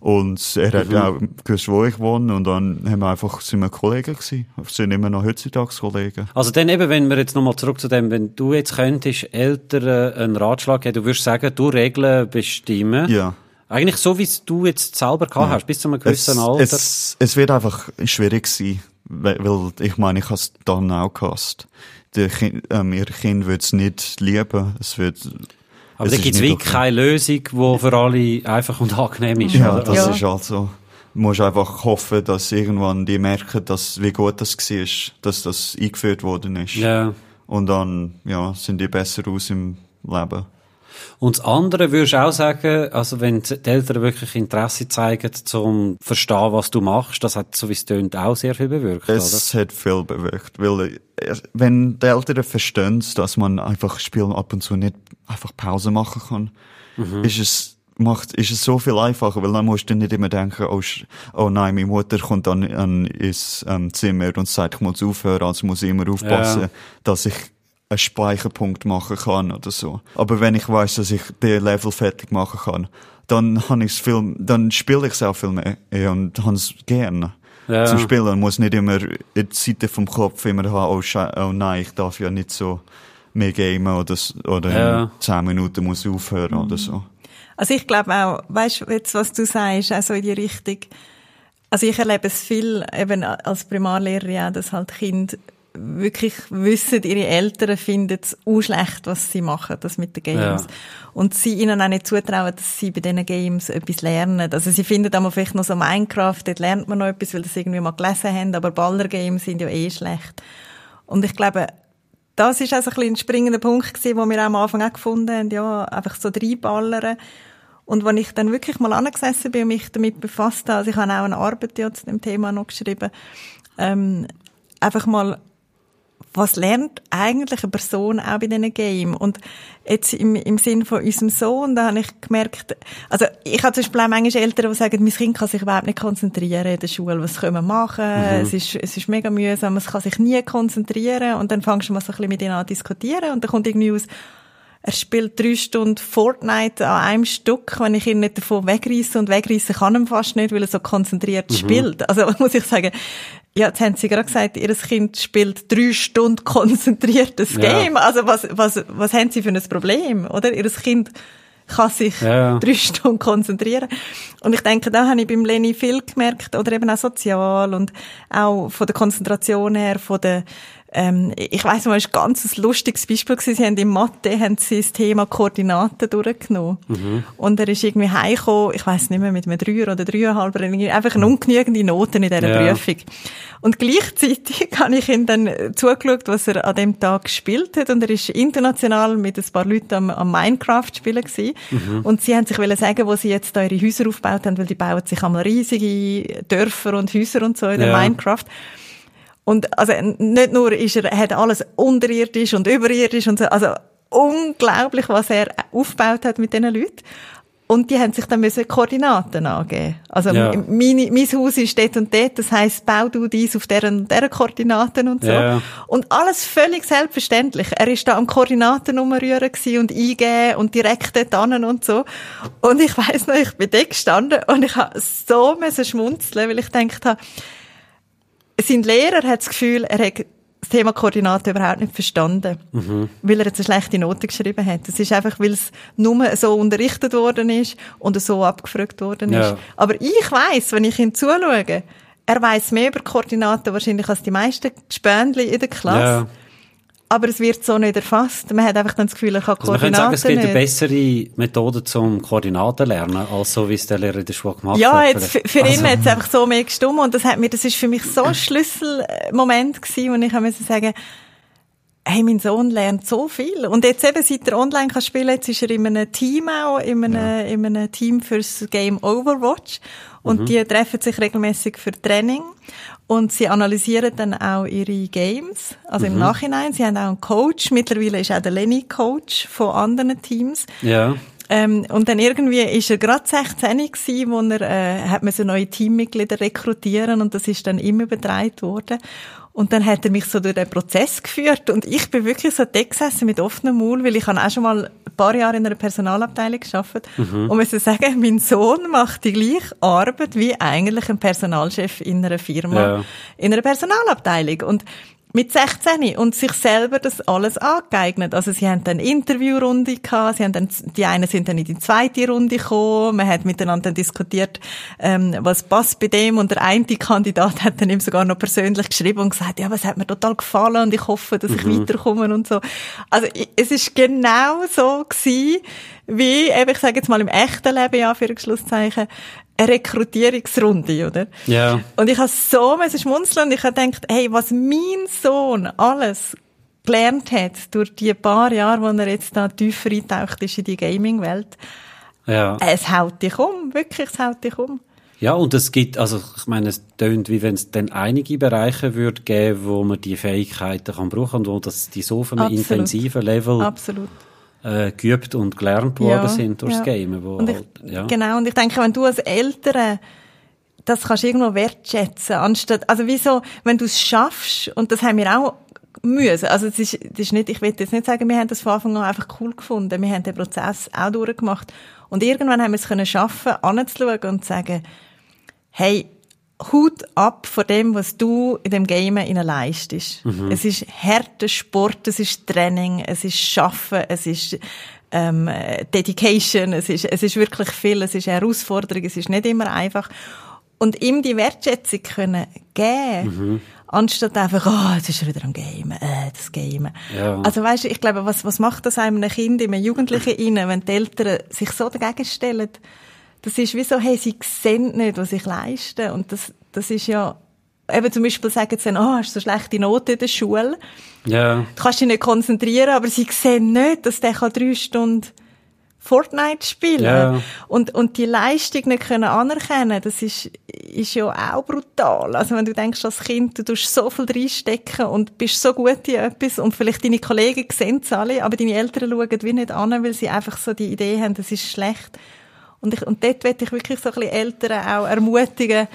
S2: Und er hat auch gewusst, wo ich wohne. Und dann haben wir einfach, sind wir Kollegen gewesen. Wir sind immer noch heutzutage Kollegen.
S1: Also dann eben, wenn wir jetzt nochmal zurück zu dem, wenn du jetzt könntest Eltern einen Ratschlag geben, du würdest sagen, du Regeln bestimmen.
S2: Ja.
S1: Eigentlich so, wie es du jetzt selber gehabt hast, bis zu einem
S2: Es,
S1: gewissen Alter.
S2: es, es wird einfach schwierig sein. Weil, ich meine, ich habe es dann auch gehasst. Die kind, ähm, ihr Kind wird es nicht lieben. Es wird,
S1: Aber
S2: es
S1: da gibt es
S2: okay.
S1: keine Lösung, die für alle einfach und angenehm ist.
S2: Ja,
S1: oder?
S2: das
S3: Ja.
S2: ist halt so. Du musst einfach hoffen, dass irgendwann die merken, dass, wie gut das war, dass das eingeführt worden ist.
S1: ja.
S2: Und dann, ja, sind die besser aus im Leben.
S1: Und das andere würdest du auch sagen, also wenn die Eltern wirklich Interesse zeigen, zum verstehen, was du machst, das hat, so wie es tönt, auch sehr viel bewirkt,
S2: Es hat viel bewirkt, weil, äh, wenn die Eltern verstehen, dass man einfach Spielen ab und zu nicht einfach Pause machen kann,
S1: Mhm.
S2: ist es, macht, ist es so viel einfacher, weil dann musst du nicht immer denken, oh, oh nein, meine Mutter kommt dann an, ins ähm, Zimmer und sagt, ich muss aufhören, also muss ich immer aufpassen,
S1: Ja.
S2: dass ich einen Speicherpunkt machen kann oder so. Aber wenn ich weiß, dass ich den Level fertig machen kann, dann han ich's viel, dann spiele ich es auch viel mehr eh, und habe es gerne
S1: Ja.
S2: zum Spielen. Muss nicht immer in die Seite vom Kopf immer haben, oh, oh nein, ich darf ja nicht so mehr gamen oder, oder
S1: Ja.
S2: in 10 Minuten muss ich aufhören oder so.
S3: Also ich glaube auch, weißt du, jetzt, was du sagst, auch so in die Richtung. Also ich erlebe es viel, eben als Primarlehrerin auch, dass halt Kinder wirklich wissen, ihre Eltern finden es auch schlecht, was sie machen, das mit den Games.
S1: Ja.
S3: Und sie ihnen auch nicht zutrauen, dass sie bei diesen Games etwas lernen. Also sie finden dann vielleicht noch so Minecraft, dort lernt man noch etwas, weil sie es irgendwie mal gelesen haben, aber Ballergames sind ja eh schlecht. Und ich glaube, das ist also ein, bisschen ein springender Punkt gewesen, wo wir auch am Anfang auch gefunden haben, ja, einfach so reinballern. Und wenn ich dann wirklich mal angesessen bin und mich damit befasst habe, also ich habe auch eine Arbeit ja zu dem Thema noch geschrieben, ähm, einfach mal was lernt eigentlich eine Person auch bei diesen Game? Und jetzt im, im Sinn von unserem Sohn, da habe ich gemerkt, also ich habe zum Beispiel auch manchmal Eltern, die sagen, mein Kind kann sich überhaupt nicht konzentrieren in der Schule, was können wir machen? Mhm. Es, ist, es ist mega mühsam, es kann sich nie konzentrieren und dann fängst du mal so ein bisschen mit ihnen an zu diskutieren und dann kommt irgendwie aus, er spielt drei Stunden Fortnite an einem Stück, wenn ich ihn nicht davon wegreiße und wegreißen kann ihm fast nicht, weil er so konzentriert mhm. spielt. Also muss ich sagen, ja, jetzt haben Sie gerade gesagt, Ihr Kind spielt drei Stunden konzentriertes Game. Ja. Also was, was, was haben Sie für ein Problem, oder? Ihr Kind kann sich ja. drei Stunden konzentrieren. Und ich denke, da habe ich beim Leni viel gemerkt, oder eben auch sozial und auch von der Konzentration her, von der ähm, ich weiss noch, es war ein ganz lustiges Beispiel gewesen. Sie haben in Mathe haben sie das Thema Koordinaten durchgenommen. Mhm. Und er ist irgendwie heimgekommen, ich weiss nicht mehr, mit einem Dreier oder Dreieinhalber, einfach eine ungenügende Noten in dieser ja. Prüfung. Und gleichzeitig habe ich ihm dann zugeschaut, was er an dem Tag gespielt hat. Und er ist international mit ein paar Leuten am, am Minecraft spielen gewesen. Mhm. Und sie haben sich wollen sagen, wo sie jetzt da ihre Häuser aufgebaut haben, weil die bauen sich einmal riesige Dörfer und Häuser und so in ja. Minecraft. Und also nicht nur ist er, er hat alles unterirdisch und überirdisch und so, also unglaublich, was er aufgebaut hat mit diesen Leuten. Und die haben sich dann müssen Koordinaten angeben. Also ja. meine, mein Haus ist dort und dort, das heisst, bau du dies auf deren und deren Koordinaten und so. Ja. Und alles völlig selbstverständlich. Er ist da am Koordinaten umrühren und eingeben und direkt dort und so. Und ich weiss noch, ich bin dort gestanden und ich habe so müssen schmunzeln, weil ich gedacht habe, sein Lehrer hat das Gefühl, er hat das Thema Koordinaten überhaupt nicht verstanden, mhm. weil er jetzt eine schlechte Note geschrieben hat. Das ist einfach, weil es nur so unterrichtet worden ist und so abgefragt worden ist. Ja. Aber ich weiß, wenn ich ihm zuschaue, er weiß mehr über Koordinaten wahrscheinlich als die meisten Spendli in der Klasse. Ja aber es wird so nicht erfasst. Man hat einfach dann das Gefühl, er kann also Koordinaten Man könnte sagen, es gibt
S1: eine bessere Methode zum Koordinaten lernen, als so, wie es der Lehrer in der Schule gemacht
S3: ja,
S1: hat.
S3: Ja, jetzt, für, für also. ihn hat es einfach so mehr gestummt und das hat mir, das ist für mich so ein Schlüsselmoment gewesen, wo ich musste sagen, hey, mein Sohn lernt so viel. Und jetzt eben, seit er online kann spielen, jetzt ist er in einem Team auch, in einem, ja. in einem Team fürs Game Overwatch. Und mhm. die treffen sich regelmäßig für Training. Und sie analysieren dann auch ihre Games, also mhm. im Nachhinein. Sie haben auch einen Coach. Mittlerweile ist auch der Lenny Coach von anderen Teams.
S1: Ja.
S3: Ähm, und dann irgendwie ist er gerade 16 gewesen, wo er, äh, hat man so neue Teammitglieder rekrutieren und das ist dann immer betreut worden. Und dann hat er mich so durch den Prozess geführt und ich bin wirklich so da gesessen mit offenem Maul, weil ich habe auch schon mal ein paar Jahre in einer Personalabteilung gearbeitet mhm. und muss sagen, mein Sohn macht die gleiche Arbeit wie eigentlich ein Personalchef in einer Firma, ja. in einer Personalabteilung und mit 16 und sich selber das alles angeeignet. Also sie haben dann Interviewrunde gehabt, sie haben dann, die einen sind dann in die zweite Runde gekommen, man hat miteinander diskutiert, ähm, was passt bei dem und der eine Kandidat hat dann ihm sogar noch persönlich geschrieben und gesagt, ja, was hat mir total gefallen und ich hoffe, dass ich mhm. weiterkomme und so. Also es ist genau so gewesen, wie, eben, ich sage jetzt mal im echten Leben, ja, für Schlusszeichen, eine Rekrutierungsrunde, oder?
S1: Ja.
S3: Und ich habe so müssen schmunzeln und ich habe gedacht, hey, was mein Sohn alles gelernt hat durch die paar Jahre, wo er jetzt da tiefer eintaucht ist in die Gaming-Welt,
S1: ja.
S3: es haut dich um, wirklich, es haut dich um.
S1: Ja, und es gibt, also ich meine, es tönt, wie wenn es dann einige Bereiche würde geben, wo man die Fähigkeiten kann brauchen und wo das die so auf einem intensiven Level
S3: Absolut
S1: äh, geübt und gelernt worden ja, sind durchs ja. Gamen. Wo
S3: und ich, halt, ja. Genau, und ich denke, wenn du als Eltern das kannst du irgendwo wertschätzen, anstatt, also wieso, wenn du es schaffst, und das haben wir auch müssen, also es ist, das ist nicht, ich will jetzt nicht sagen, wir haben das von Anfang an einfach cool gefunden, wir haben den Prozess auch durchgemacht und irgendwann haben wir es können schaffen, anzuschauen und zu sagen, hey, Hut ab von dem, was du in dem Game leistest. Mhm. Es ist harter Sport, es ist Training, es ist Schaffen, es ist ähm, Dedication, es ist, es ist wirklich viel, es ist Herausforderung, es ist nicht immer einfach. Und ihm die Wertschätzung können geben, mhm. anstatt einfach, oh, jetzt ist er wieder am Game, äh, das Game. Ja. Also weißt du, ich glaube, was, was macht das einem Kind, einem Jugendlichen inne, wenn die Eltern sich so dagegen stellen? Das ist wie so, hey, sie sehen nicht, was ich leiste. Und das, das ist ja, eben zum Beispiel sagen sie dann, oh, hast du so schlechte Noten in der Schule.
S1: Ja.
S3: Du kannst dich nicht konzentrieren, aber sie sehen nicht, dass der drei Stunden Fortnite spielen.
S1: Ja.
S3: Und, und die Leistung nicht können anerkennen, das ist, ist ja auch brutal. Also wenn du denkst, als Kind, du tust so viel reinstecken und bist so gut in etwas und vielleicht deine Kollegen sehen es alle, aber deine Eltern schauen wie nicht an, weil sie einfach so die Idee haben, das ist schlecht. Und, ich, und dort möchte ich wirklich so ein bisschen Eltern auch ermutigen,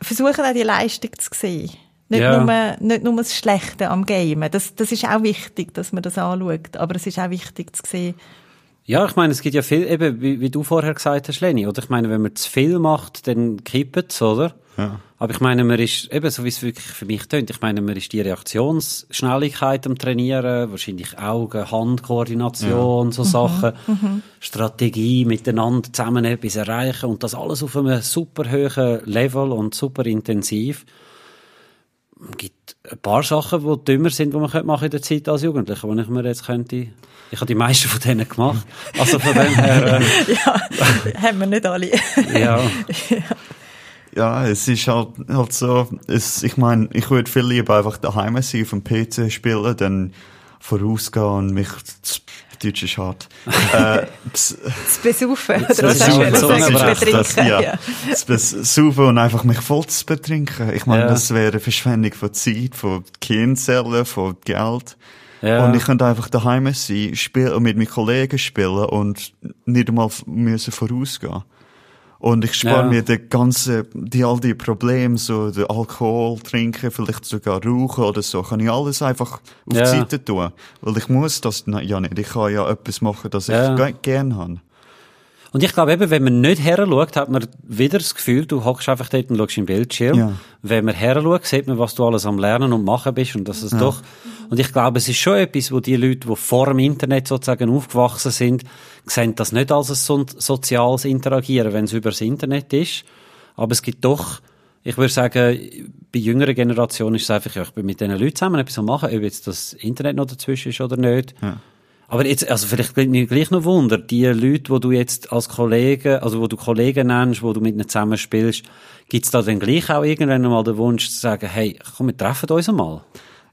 S3: versuchen auch die Leistung zu sehen. Nicht,
S1: Ja.
S3: nur, nicht nur das Schlechte am Gamen. Das, das ist auch wichtig, dass man das anschaut. Aber es ist auch wichtig zu sehen,
S1: Ja, ich meine, es gibt ja viel, eben, wie, wie du vorher gesagt hast, Leni, oder? Ich meine, wenn man zu viel macht, dann kippt es, oder?
S2: Ja.
S1: Aber ich meine, man ist, eben, so wie es wirklich für mich tönt, ich meine, man ist die Reaktionsschnelligkeit am Trainieren, wahrscheinlich Augen, Handkoordination, so Sachen, Strategie, miteinander zusammen etwas erreichen und das alles auf einem super hohen Level und super intensiv. Gibt ein paar Sachen, die dümmer sind, die man könnte machen in der Zeit als Jugendlicher, wo ich mir jetzt könnte, ich habe die meisten von denen gemacht. Also von dem her, äh,
S3: ja, haben wir nicht alle.
S1: ja.
S2: Ja, es ist halt, halt so, es, ich meine, ich würde viel lieber einfach daheim sein, auf dem PC spielen, dann vorausgehen und mich, Deutsch ist hart, äh, ps-
S3: Das Besaufen.
S1: Auch
S3: jetzt
S1: so
S3: Das
S2: ja,
S3: Ja.
S2: das Besaufen und einfach mich voll zu betrinken. Ich meine,
S1: Ja.
S2: das wäre eine Verschwendung von Zeit, von Gehirnzellen, von Geld.
S1: Ja.
S2: Und ich könnte einfach daheim sein, spielen, mit meinen Kollegen spielen und nicht einmal müssen vorausgehen. Und ich spare
S1: Ja.
S2: mir die ganzen, die, all die Probleme, so, den Alkohol trinken, vielleicht sogar rauchen oder so, kann ich alles einfach auf
S1: Ja.
S2: die Seite tun. Weil ich muss das ja nicht. Ich kann ja etwas machen, das ich
S1: Ja.
S2: ge- gern habe.
S1: Und ich glaube eben, wenn man nicht her schaut, hat man wieder das Gefühl, du hockst einfach dort und schaust im Bildschirm.
S2: Ja.
S1: Wenn man her schaut, sieht man, was du alles am Lernen und Machen bist und dass es doch, und ich glaube, es ist schon etwas, wo die Leute, die vor dem Internet sozusagen aufgewachsen sind, sehen das nicht als ein so soziales Interagieren, wenn es über das Internet ist. Aber es gibt doch, ich würde sagen, bei jüngeren Generationen ist es einfach, ja, ich bin mit diesen Leuten zusammen etwas am machen, ob jetzt das Internet noch dazwischen ist oder nicht.
S2: Ja.
S1: Aber jetzt, also vielleicht mir gleich noch Wunder, die Leute, wo du jetzt als Kollegen, also wo du Kollegen nennst, wo du mit ihnen zusammen spielst, gibt's da dann gleich auch irgendwann mal den Wunsch zu sagen, hey, komm, wir treffen uns einmal?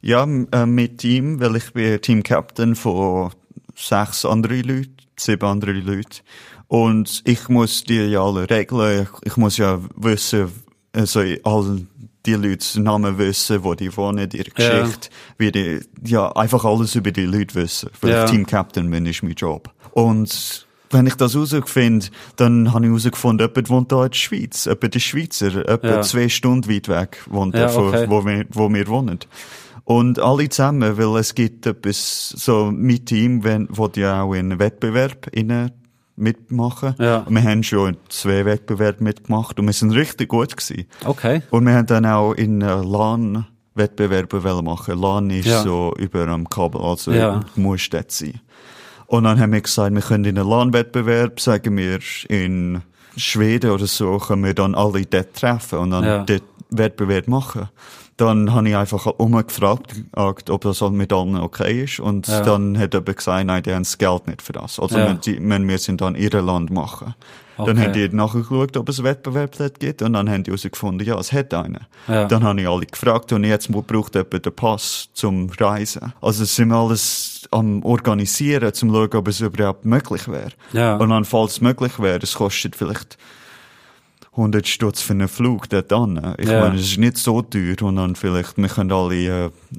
S2: Ja, äh, mit ihm, weil ich bin Team Captain von sechs anderen Leuten, sieben andere Leute. Und ich muss die ja alle regeln. Ich, ich muss ja wissen, also all die Leute Namen wissen, wo die wohnen, ihre
S1: Ja.
S2: Geschichte, wie die, ja, einfach alles über die Leute wissen. Weil
S1: Ja.
S2: ich Team Captain bin, ist mein Job. Und wenn ich das herausfinde, dann habe ich herausgefunden, jemand wohnt da in der Schweiz. Jemand ist Schweizer, jemand
S1: Ja.
S2: zwei Stunden weit weg wohnt
S1: Ja, okay.
S2: wo, wir, wo wir wohnen. Und alle zusammen, weil es gibt etwas, so mein Team, wenn, wo ja auch in Wettbewerb innen mitmachen.
S1: Ja.
S2: Und wir haben schon in zwei Wettbewerben mitgemacht und wir sind richtig gut gewesen.
S1: Okay.
S2: Und wir haben dann auch in äh, LAN Wettbewerbe machen. LAN ist
S1: Ja.
S2: so über am Kabel, also
S1: Ja.
S2: muss dort sein. Und dann haben wir gesagt, wir können in einen LAN-Wettbewerb, sagen wir in Schweden oder so, können wir dann alle dort treffen und dann
S1: Ja.
S2: dort Wettbewerb machen. Dann habe ich einfach umgefragt, gefragt, ob das mit allen okay ist. Und
S1: Ja.
S2: dann hat jemand gesagt, nein, die haben das Geld nicht für das. Also
S1: Ja.
S2: wir, die, wir müssen dann ihr Land machen. Dann
S1: Okay.
S2: haben die nachgeschaut, ob es einen Wettbewerb dort gibt. Und dann haben die herausgefunden, ja, es hat einen.
S1: Ja.
S2: Dann habe ich alle gefragt und jetzt braucht jemand den Pass zum Reisen. Also es sind wir alles am Organisieren, zum schauen, ob es überhaupt möglich wäre.
S1: Ja.
S2: Und dann, falls es möglich wäre, es kostet vielleicht 100 Stutz für einen Flug dort an. Ich
S1: Ja.
S2: meine, es ist nicht so teuer und dann vielleicht, wir können alle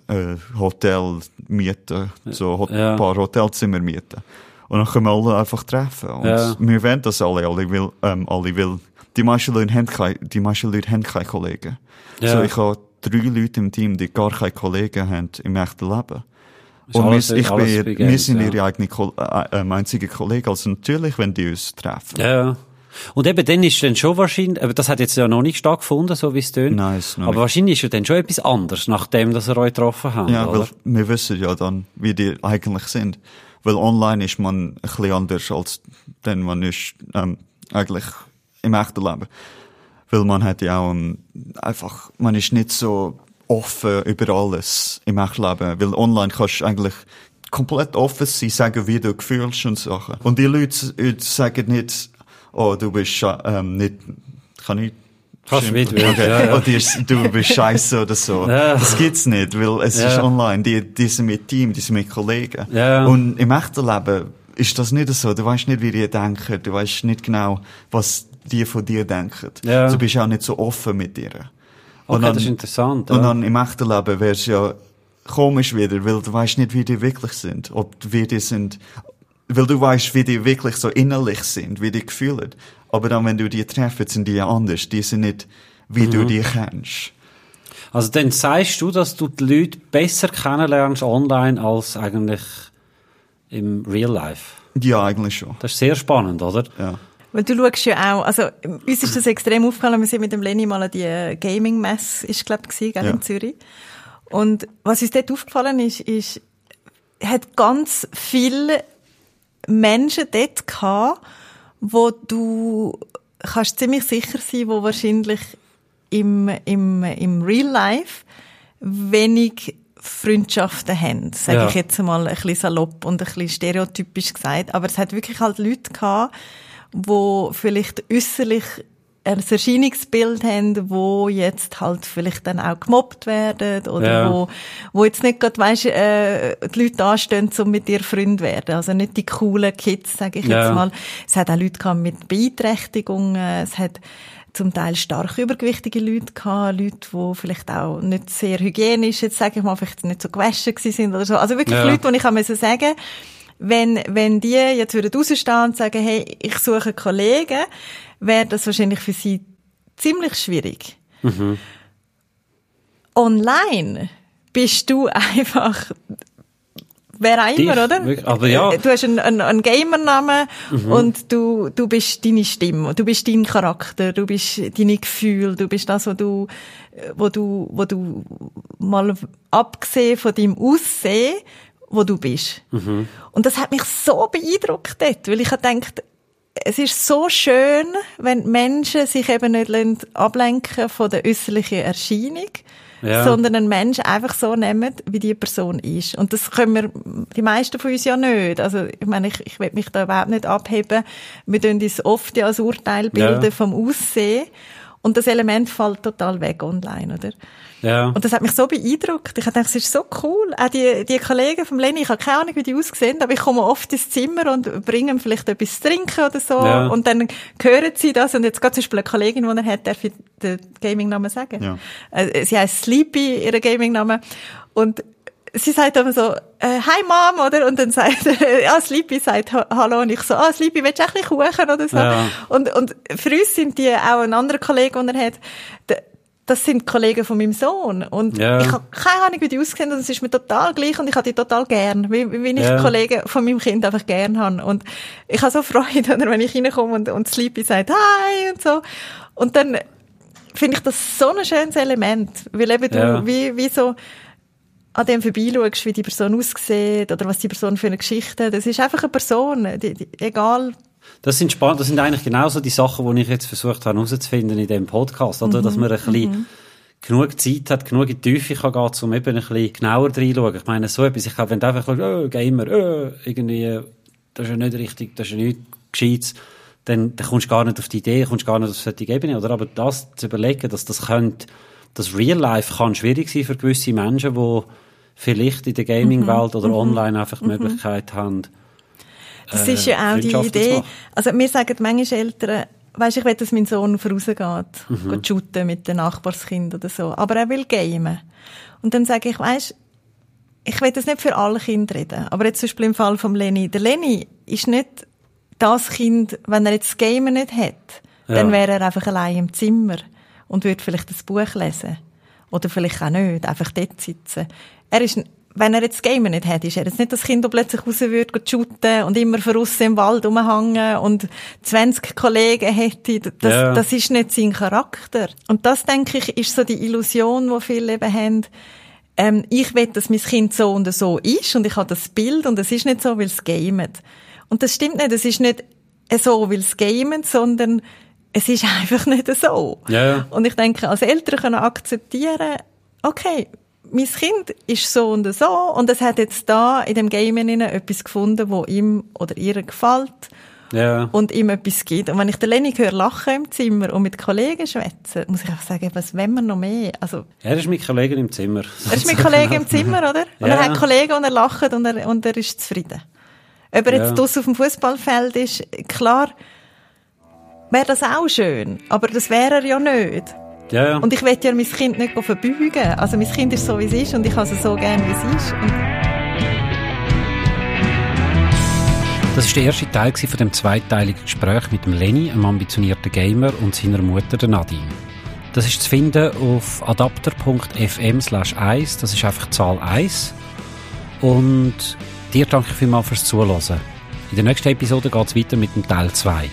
S2: äh, äh, Hotel mieten, so Hot
S1: Ja.
S2: ein paar Hotelzimmer mieten. Und dann können wir alle einfach treffen. Und
S1: Ja.
S2: wir wollen das alle, alle will, ähm, alle will. Die meisten Leute haben keine, die meisten Leute haben keine Kollegen. So, ich habe drei Leute im Team, die gar keine Kollegen haben im echten Leben. Und
S1: alles-
S2: wir, ich bin, wir sind ihre eigene, Ko- äh, äh, einzige Kollegen. Also natürlich, wenn die uns treffen.
S1: Und eben dann ist dann schon wahrscheinlich, aber das hat jetzt ja noch nicht stattgefunden, so wie es tönt.
S2: Nein, ist noch
S1: Aber
S2: nicht.
S1: wahrscheinlich ist ja dann schon etwas anderes, nachdem, dass ihr euch getroffen habt,
S2: Ja,
S1: oder?
S2: weil wir wissen ja dann, wie die eigentlich sind. Weil online ist man ein bisschen anders als dann man ist ähm, eigentlich im echten Leben. Weil man hat ja auch ähm, einfach, man ist nicht so offen über alles im echten Leben. Weil online kannst du eigentlich komplett offen sein, sagen, wie du fühlst und Sachen. Und die Leute äh, sagen nicht, oh, du bist ähm, nicht, kann ich
S1: Kannst du mit,
S2: okay.
S1: ja, ja.
S2: Oder ist- du bist scheiße oder so.
S1: Ja.
S2: Das gibt's nicht, weil es
S1: Ja.
S2: ist online. Die, die sind mit Team, die sind mit Kollegen.
S1: Ja.
S2: Und im echten Leben ist das nicht so. Du weißt nicht, wie die denken. Du weißt nicht genau, was die von dir denken.
S1: Ja.
S2: Du bist auch nicht so offen mit dir.
S1: Okay,
S2: Und dann-
S1: das ist interessant.
S2: Und dann im echten Leben wäre es ja komisch wieder, weil du weißt nicht, wie die wirklich sind. Ob wie die sind, weil du weißt, wie die wirklich so innerlich sind, wie die fühlen. Aber dann, wenn du die treffst, sind die ja anders. Die sind nicht, wie
S1: Mhm.
S2: du die kennst.
S1: Also dann sagst du, dass du die Leute besser kennenlernst online als eigentlich im Real Life.
S2: Ja, eigentlich schon.
S1: Das ist sehr spannend, oder?
S2: Ja.
S3: Weil du schaust ja auch, also uns ist das extrem aufgefallen, wir sind mit dem Lenny mal an die äh, Gaming-Messe, ist glaub ich, gell,
S2: Ja.
S3: in Zürich. Und was uns dort aufgefallen ist, ist, hat ganz viele Menschen dort gehabt, wo du kannst ziemlich sicher sein, wo wahrscheinlich im, im, im Real Life wenig Freundschaften haben, sage
S1: Ja.
S3: ich jetzt mal ein bisschen salopp und ein bisschen stereotypisch gesagt. Aber es hat wirklich halt Leute gehabt, wo vielleicht äußerlich ein Erscheinungsbild haben, wo jetzt halt vielleicht dann auch gemobbt werden oder
S1: Ja.
S3: wo, wo jetzt nicht gerade, weisst, äh, die Leute anstehen, um mit dir Freund werden. Also nicht die coolen Kids, sage ich
S1: Ja.
S3: jetzt mal. Es hat auch Leute gehabt mit Beeinträchtigungen, es hat zum Teil stark übergewichtige Leute gehabt, Leute, die vielleicht auch nicht sehr hygienisch, jetzt sage ich mal, vielleicht nicht so gewaschen sind oder so. Also wirklich
S1: Ja.
S3: Leute, die ich auch müssen sagen wenn, wenn die jetzt würden rausstehen und sagen, hey, ich suche einen Kollegen, wäre das wahrscheinlich für sie ziemlich schwierig. Online bist du einfach wer auch immer, oder?
S1: aber ja.
S3: Äh, Du hast einen, einen, einen Gamernamen und du, du bist deine Stimme, du bist dein Charakter, du bist deine Gefühle, du bist das, was du, wo du, wo du mal abgesehen von deinem Aussehen, wo du bist. Und das hat mich so beeindruckt dort, weil ich habe gedacht, es ist so schön, wenn Menschen sich eben nicht ablenken von der äußerlichen Erscheinung,
S1: Ja.
S3: sondern einen Menschen einfach so nehmen, wie die Person ist. Und das können wir, die meisten von uns ja nicht. Also, ich meine, ich, ich will mich da überhaupt nicht abheben. Wir tun uns oft ja als Urteil bilden
S1: Ja.
S3: vom Aussehen. Und das Element fällt total weg online, oder?
S1: Ja.
S3: Und das hat mich so beeindruckt. Ich dachte, es ist so cool. Auch die, die Kollegen vom Lenny, ich habe keine Ahnung, wie die aussehen, aber ich komme oft ins Zimmer und bringe ihm vielleicht etwas zu trinken oder so.
S1: Ja.
S3: Und dann hören sie das. Und jetzt gerade zum Beispiel eine Kollegin, die er hat, darf ich den Gaming-Namen sagen?
S2: Ja.
S3: Äh, Sie heißt Sleepy, ihre Gaming-Name. Und sie sagt immer so, äh, hi Mom, oder? Und dann sagt, äh, ah, Sleepy sagt ha- Hallo. Und ich so, ah, Sleepy, willst du ein bisschen Kuchen oder so?
S1: Ja.
S3: Und, und für uns sind die auch ein anderer Kollege, den er hat, das sind Kollegen von meinem Sohn. Und
S1: Ja.
S3: ich habe keine Ahnung, wie die aussehen. Und es ist mir total gleich. Und ich habe die total gern. Wie, wie ich
S1: Ja.
S3: Kollegen von meinem Kind einfach gern habe. Und ich habe so Freude, oder, wenn ich reinkomme und, und Sleepy sagt, hi, und so. Und dann finde ich das so ein schönes Element. Weil eben du,
S1: Ja.
S3: wie, wie so, an dem vorbeischaust, wie die Person aussieht oder was die Person für eine Geschichte hat. Das ist einfach eine Person, die, die, egal.
S1: Das sind spannend, das sind eigentlich genauso die Sachen, die ich jetzt versucht habe herauszufinden in dem Podcast, oder? Dass man ein bisschen genug Zeit hat, genug in die Tiefe kann gehen, um eben ein bisschen genauer reinzuschauen. Ich meine, so etwas, ich glaube, wenn du einfach schaust, oh, Gamer, oh, irgendwie, das ist ja nicht richtig, das ist ja nicht Gescheites, dann, dann kommst du gar nicht auf die Idee, kommst gar nicht auf solche Ebene, oder? Aber das zu überlegen, dass das könnte, das Real Life kann schwierig sein für gewisse Menschen, die vielleicht in der Gaming-Welt oder online einfach die Möglichkeit haben,
S3: Das
S1: äh,
S3: ist ja auch die Idee. Also mir sagen manchmal Eltern, weisst, ich will, dass mein Sohn vorausgeht,
S1: Mhm.
S3: geht shooten mit den Nachbarskindern oder so. Aber er will gamen. Und dann sage ich, weisst, ich will das nicht für alle Kinder reden. Aber jetzt zum Beispiel im Fall vom Lenny. Der Lenny ist nicht das Kind, wenn er jetzt das Gamen nicht hat,
S1: Ja.
S3: dann wäre er einfach allein im Zimmer und würde vielleicht das Buch lesen. Oder vielleicht auch nicht, einfach dort sitzen. Er ist, wenn er jetzt das Gamen nicht hat, ist er jetzt nicht das Kind, das plötzlich raus würde, shooten und immer voraus im Wald rumhängen und 20 Kollegen hätte. Das,
S1: Ja.
S3: das ist nicht sein Charakter. Und das, denke ich, ist so die Illusion, die viele eben haben. Ähm, ich will, dass mein Kind so und so ist und ich habe das Bild und es ist nicht so, weil es gamet. Und das stimmt nicht. Es ist nicht so, weil es gamet, sondern es ist einfach nicht so.
S1: Ja.
S3: Und ich denke, als Eltern können akzeptieren, okay, mein Kind ist so und so und es hat jetzt da in dem Game etwas gefunden, wo ihm oder ihr gefällt
S1: Ja.
S3: und ihm etwas gibt. Und wenn ich den Lenny höre lachen im Zimmer und mit Kollegen schwätzen, muss ich einfach sagen, was wollen wir noch mehr? Also,
S1: Er ist mit Kollegen im Zimmer.
S3: er ist mit Kollegen im Zimmer, oder? Und er
S1: Ja.
S3: hat Kollegen und er lacht und er, und er ist zufrieden. Ob er jetzt draussen auf dem Fußballfeld ist, klar, wäre das auch schön. Aber das wäre er ja nicht.
S1: Ja, ja.
S3: Und ich will ja mein Kind nicht verbeugen. Also mein Kind ist so, wie es ist und ich habe es so gern, wie es ist. Und
S1: Das ist der erste Teil von dem zweiteiligen Gespräch mit dem Lenny, einem ambitionierten Gamer, und seiner Mutter, der Nadine. Das ist zu finden auf adapter.fm slash 1, das ist einfach Zahl 1. Und dir danke ich vielmals fürs Zuhören. In der nächsten Episode geht es weiter mit dem Teil 2.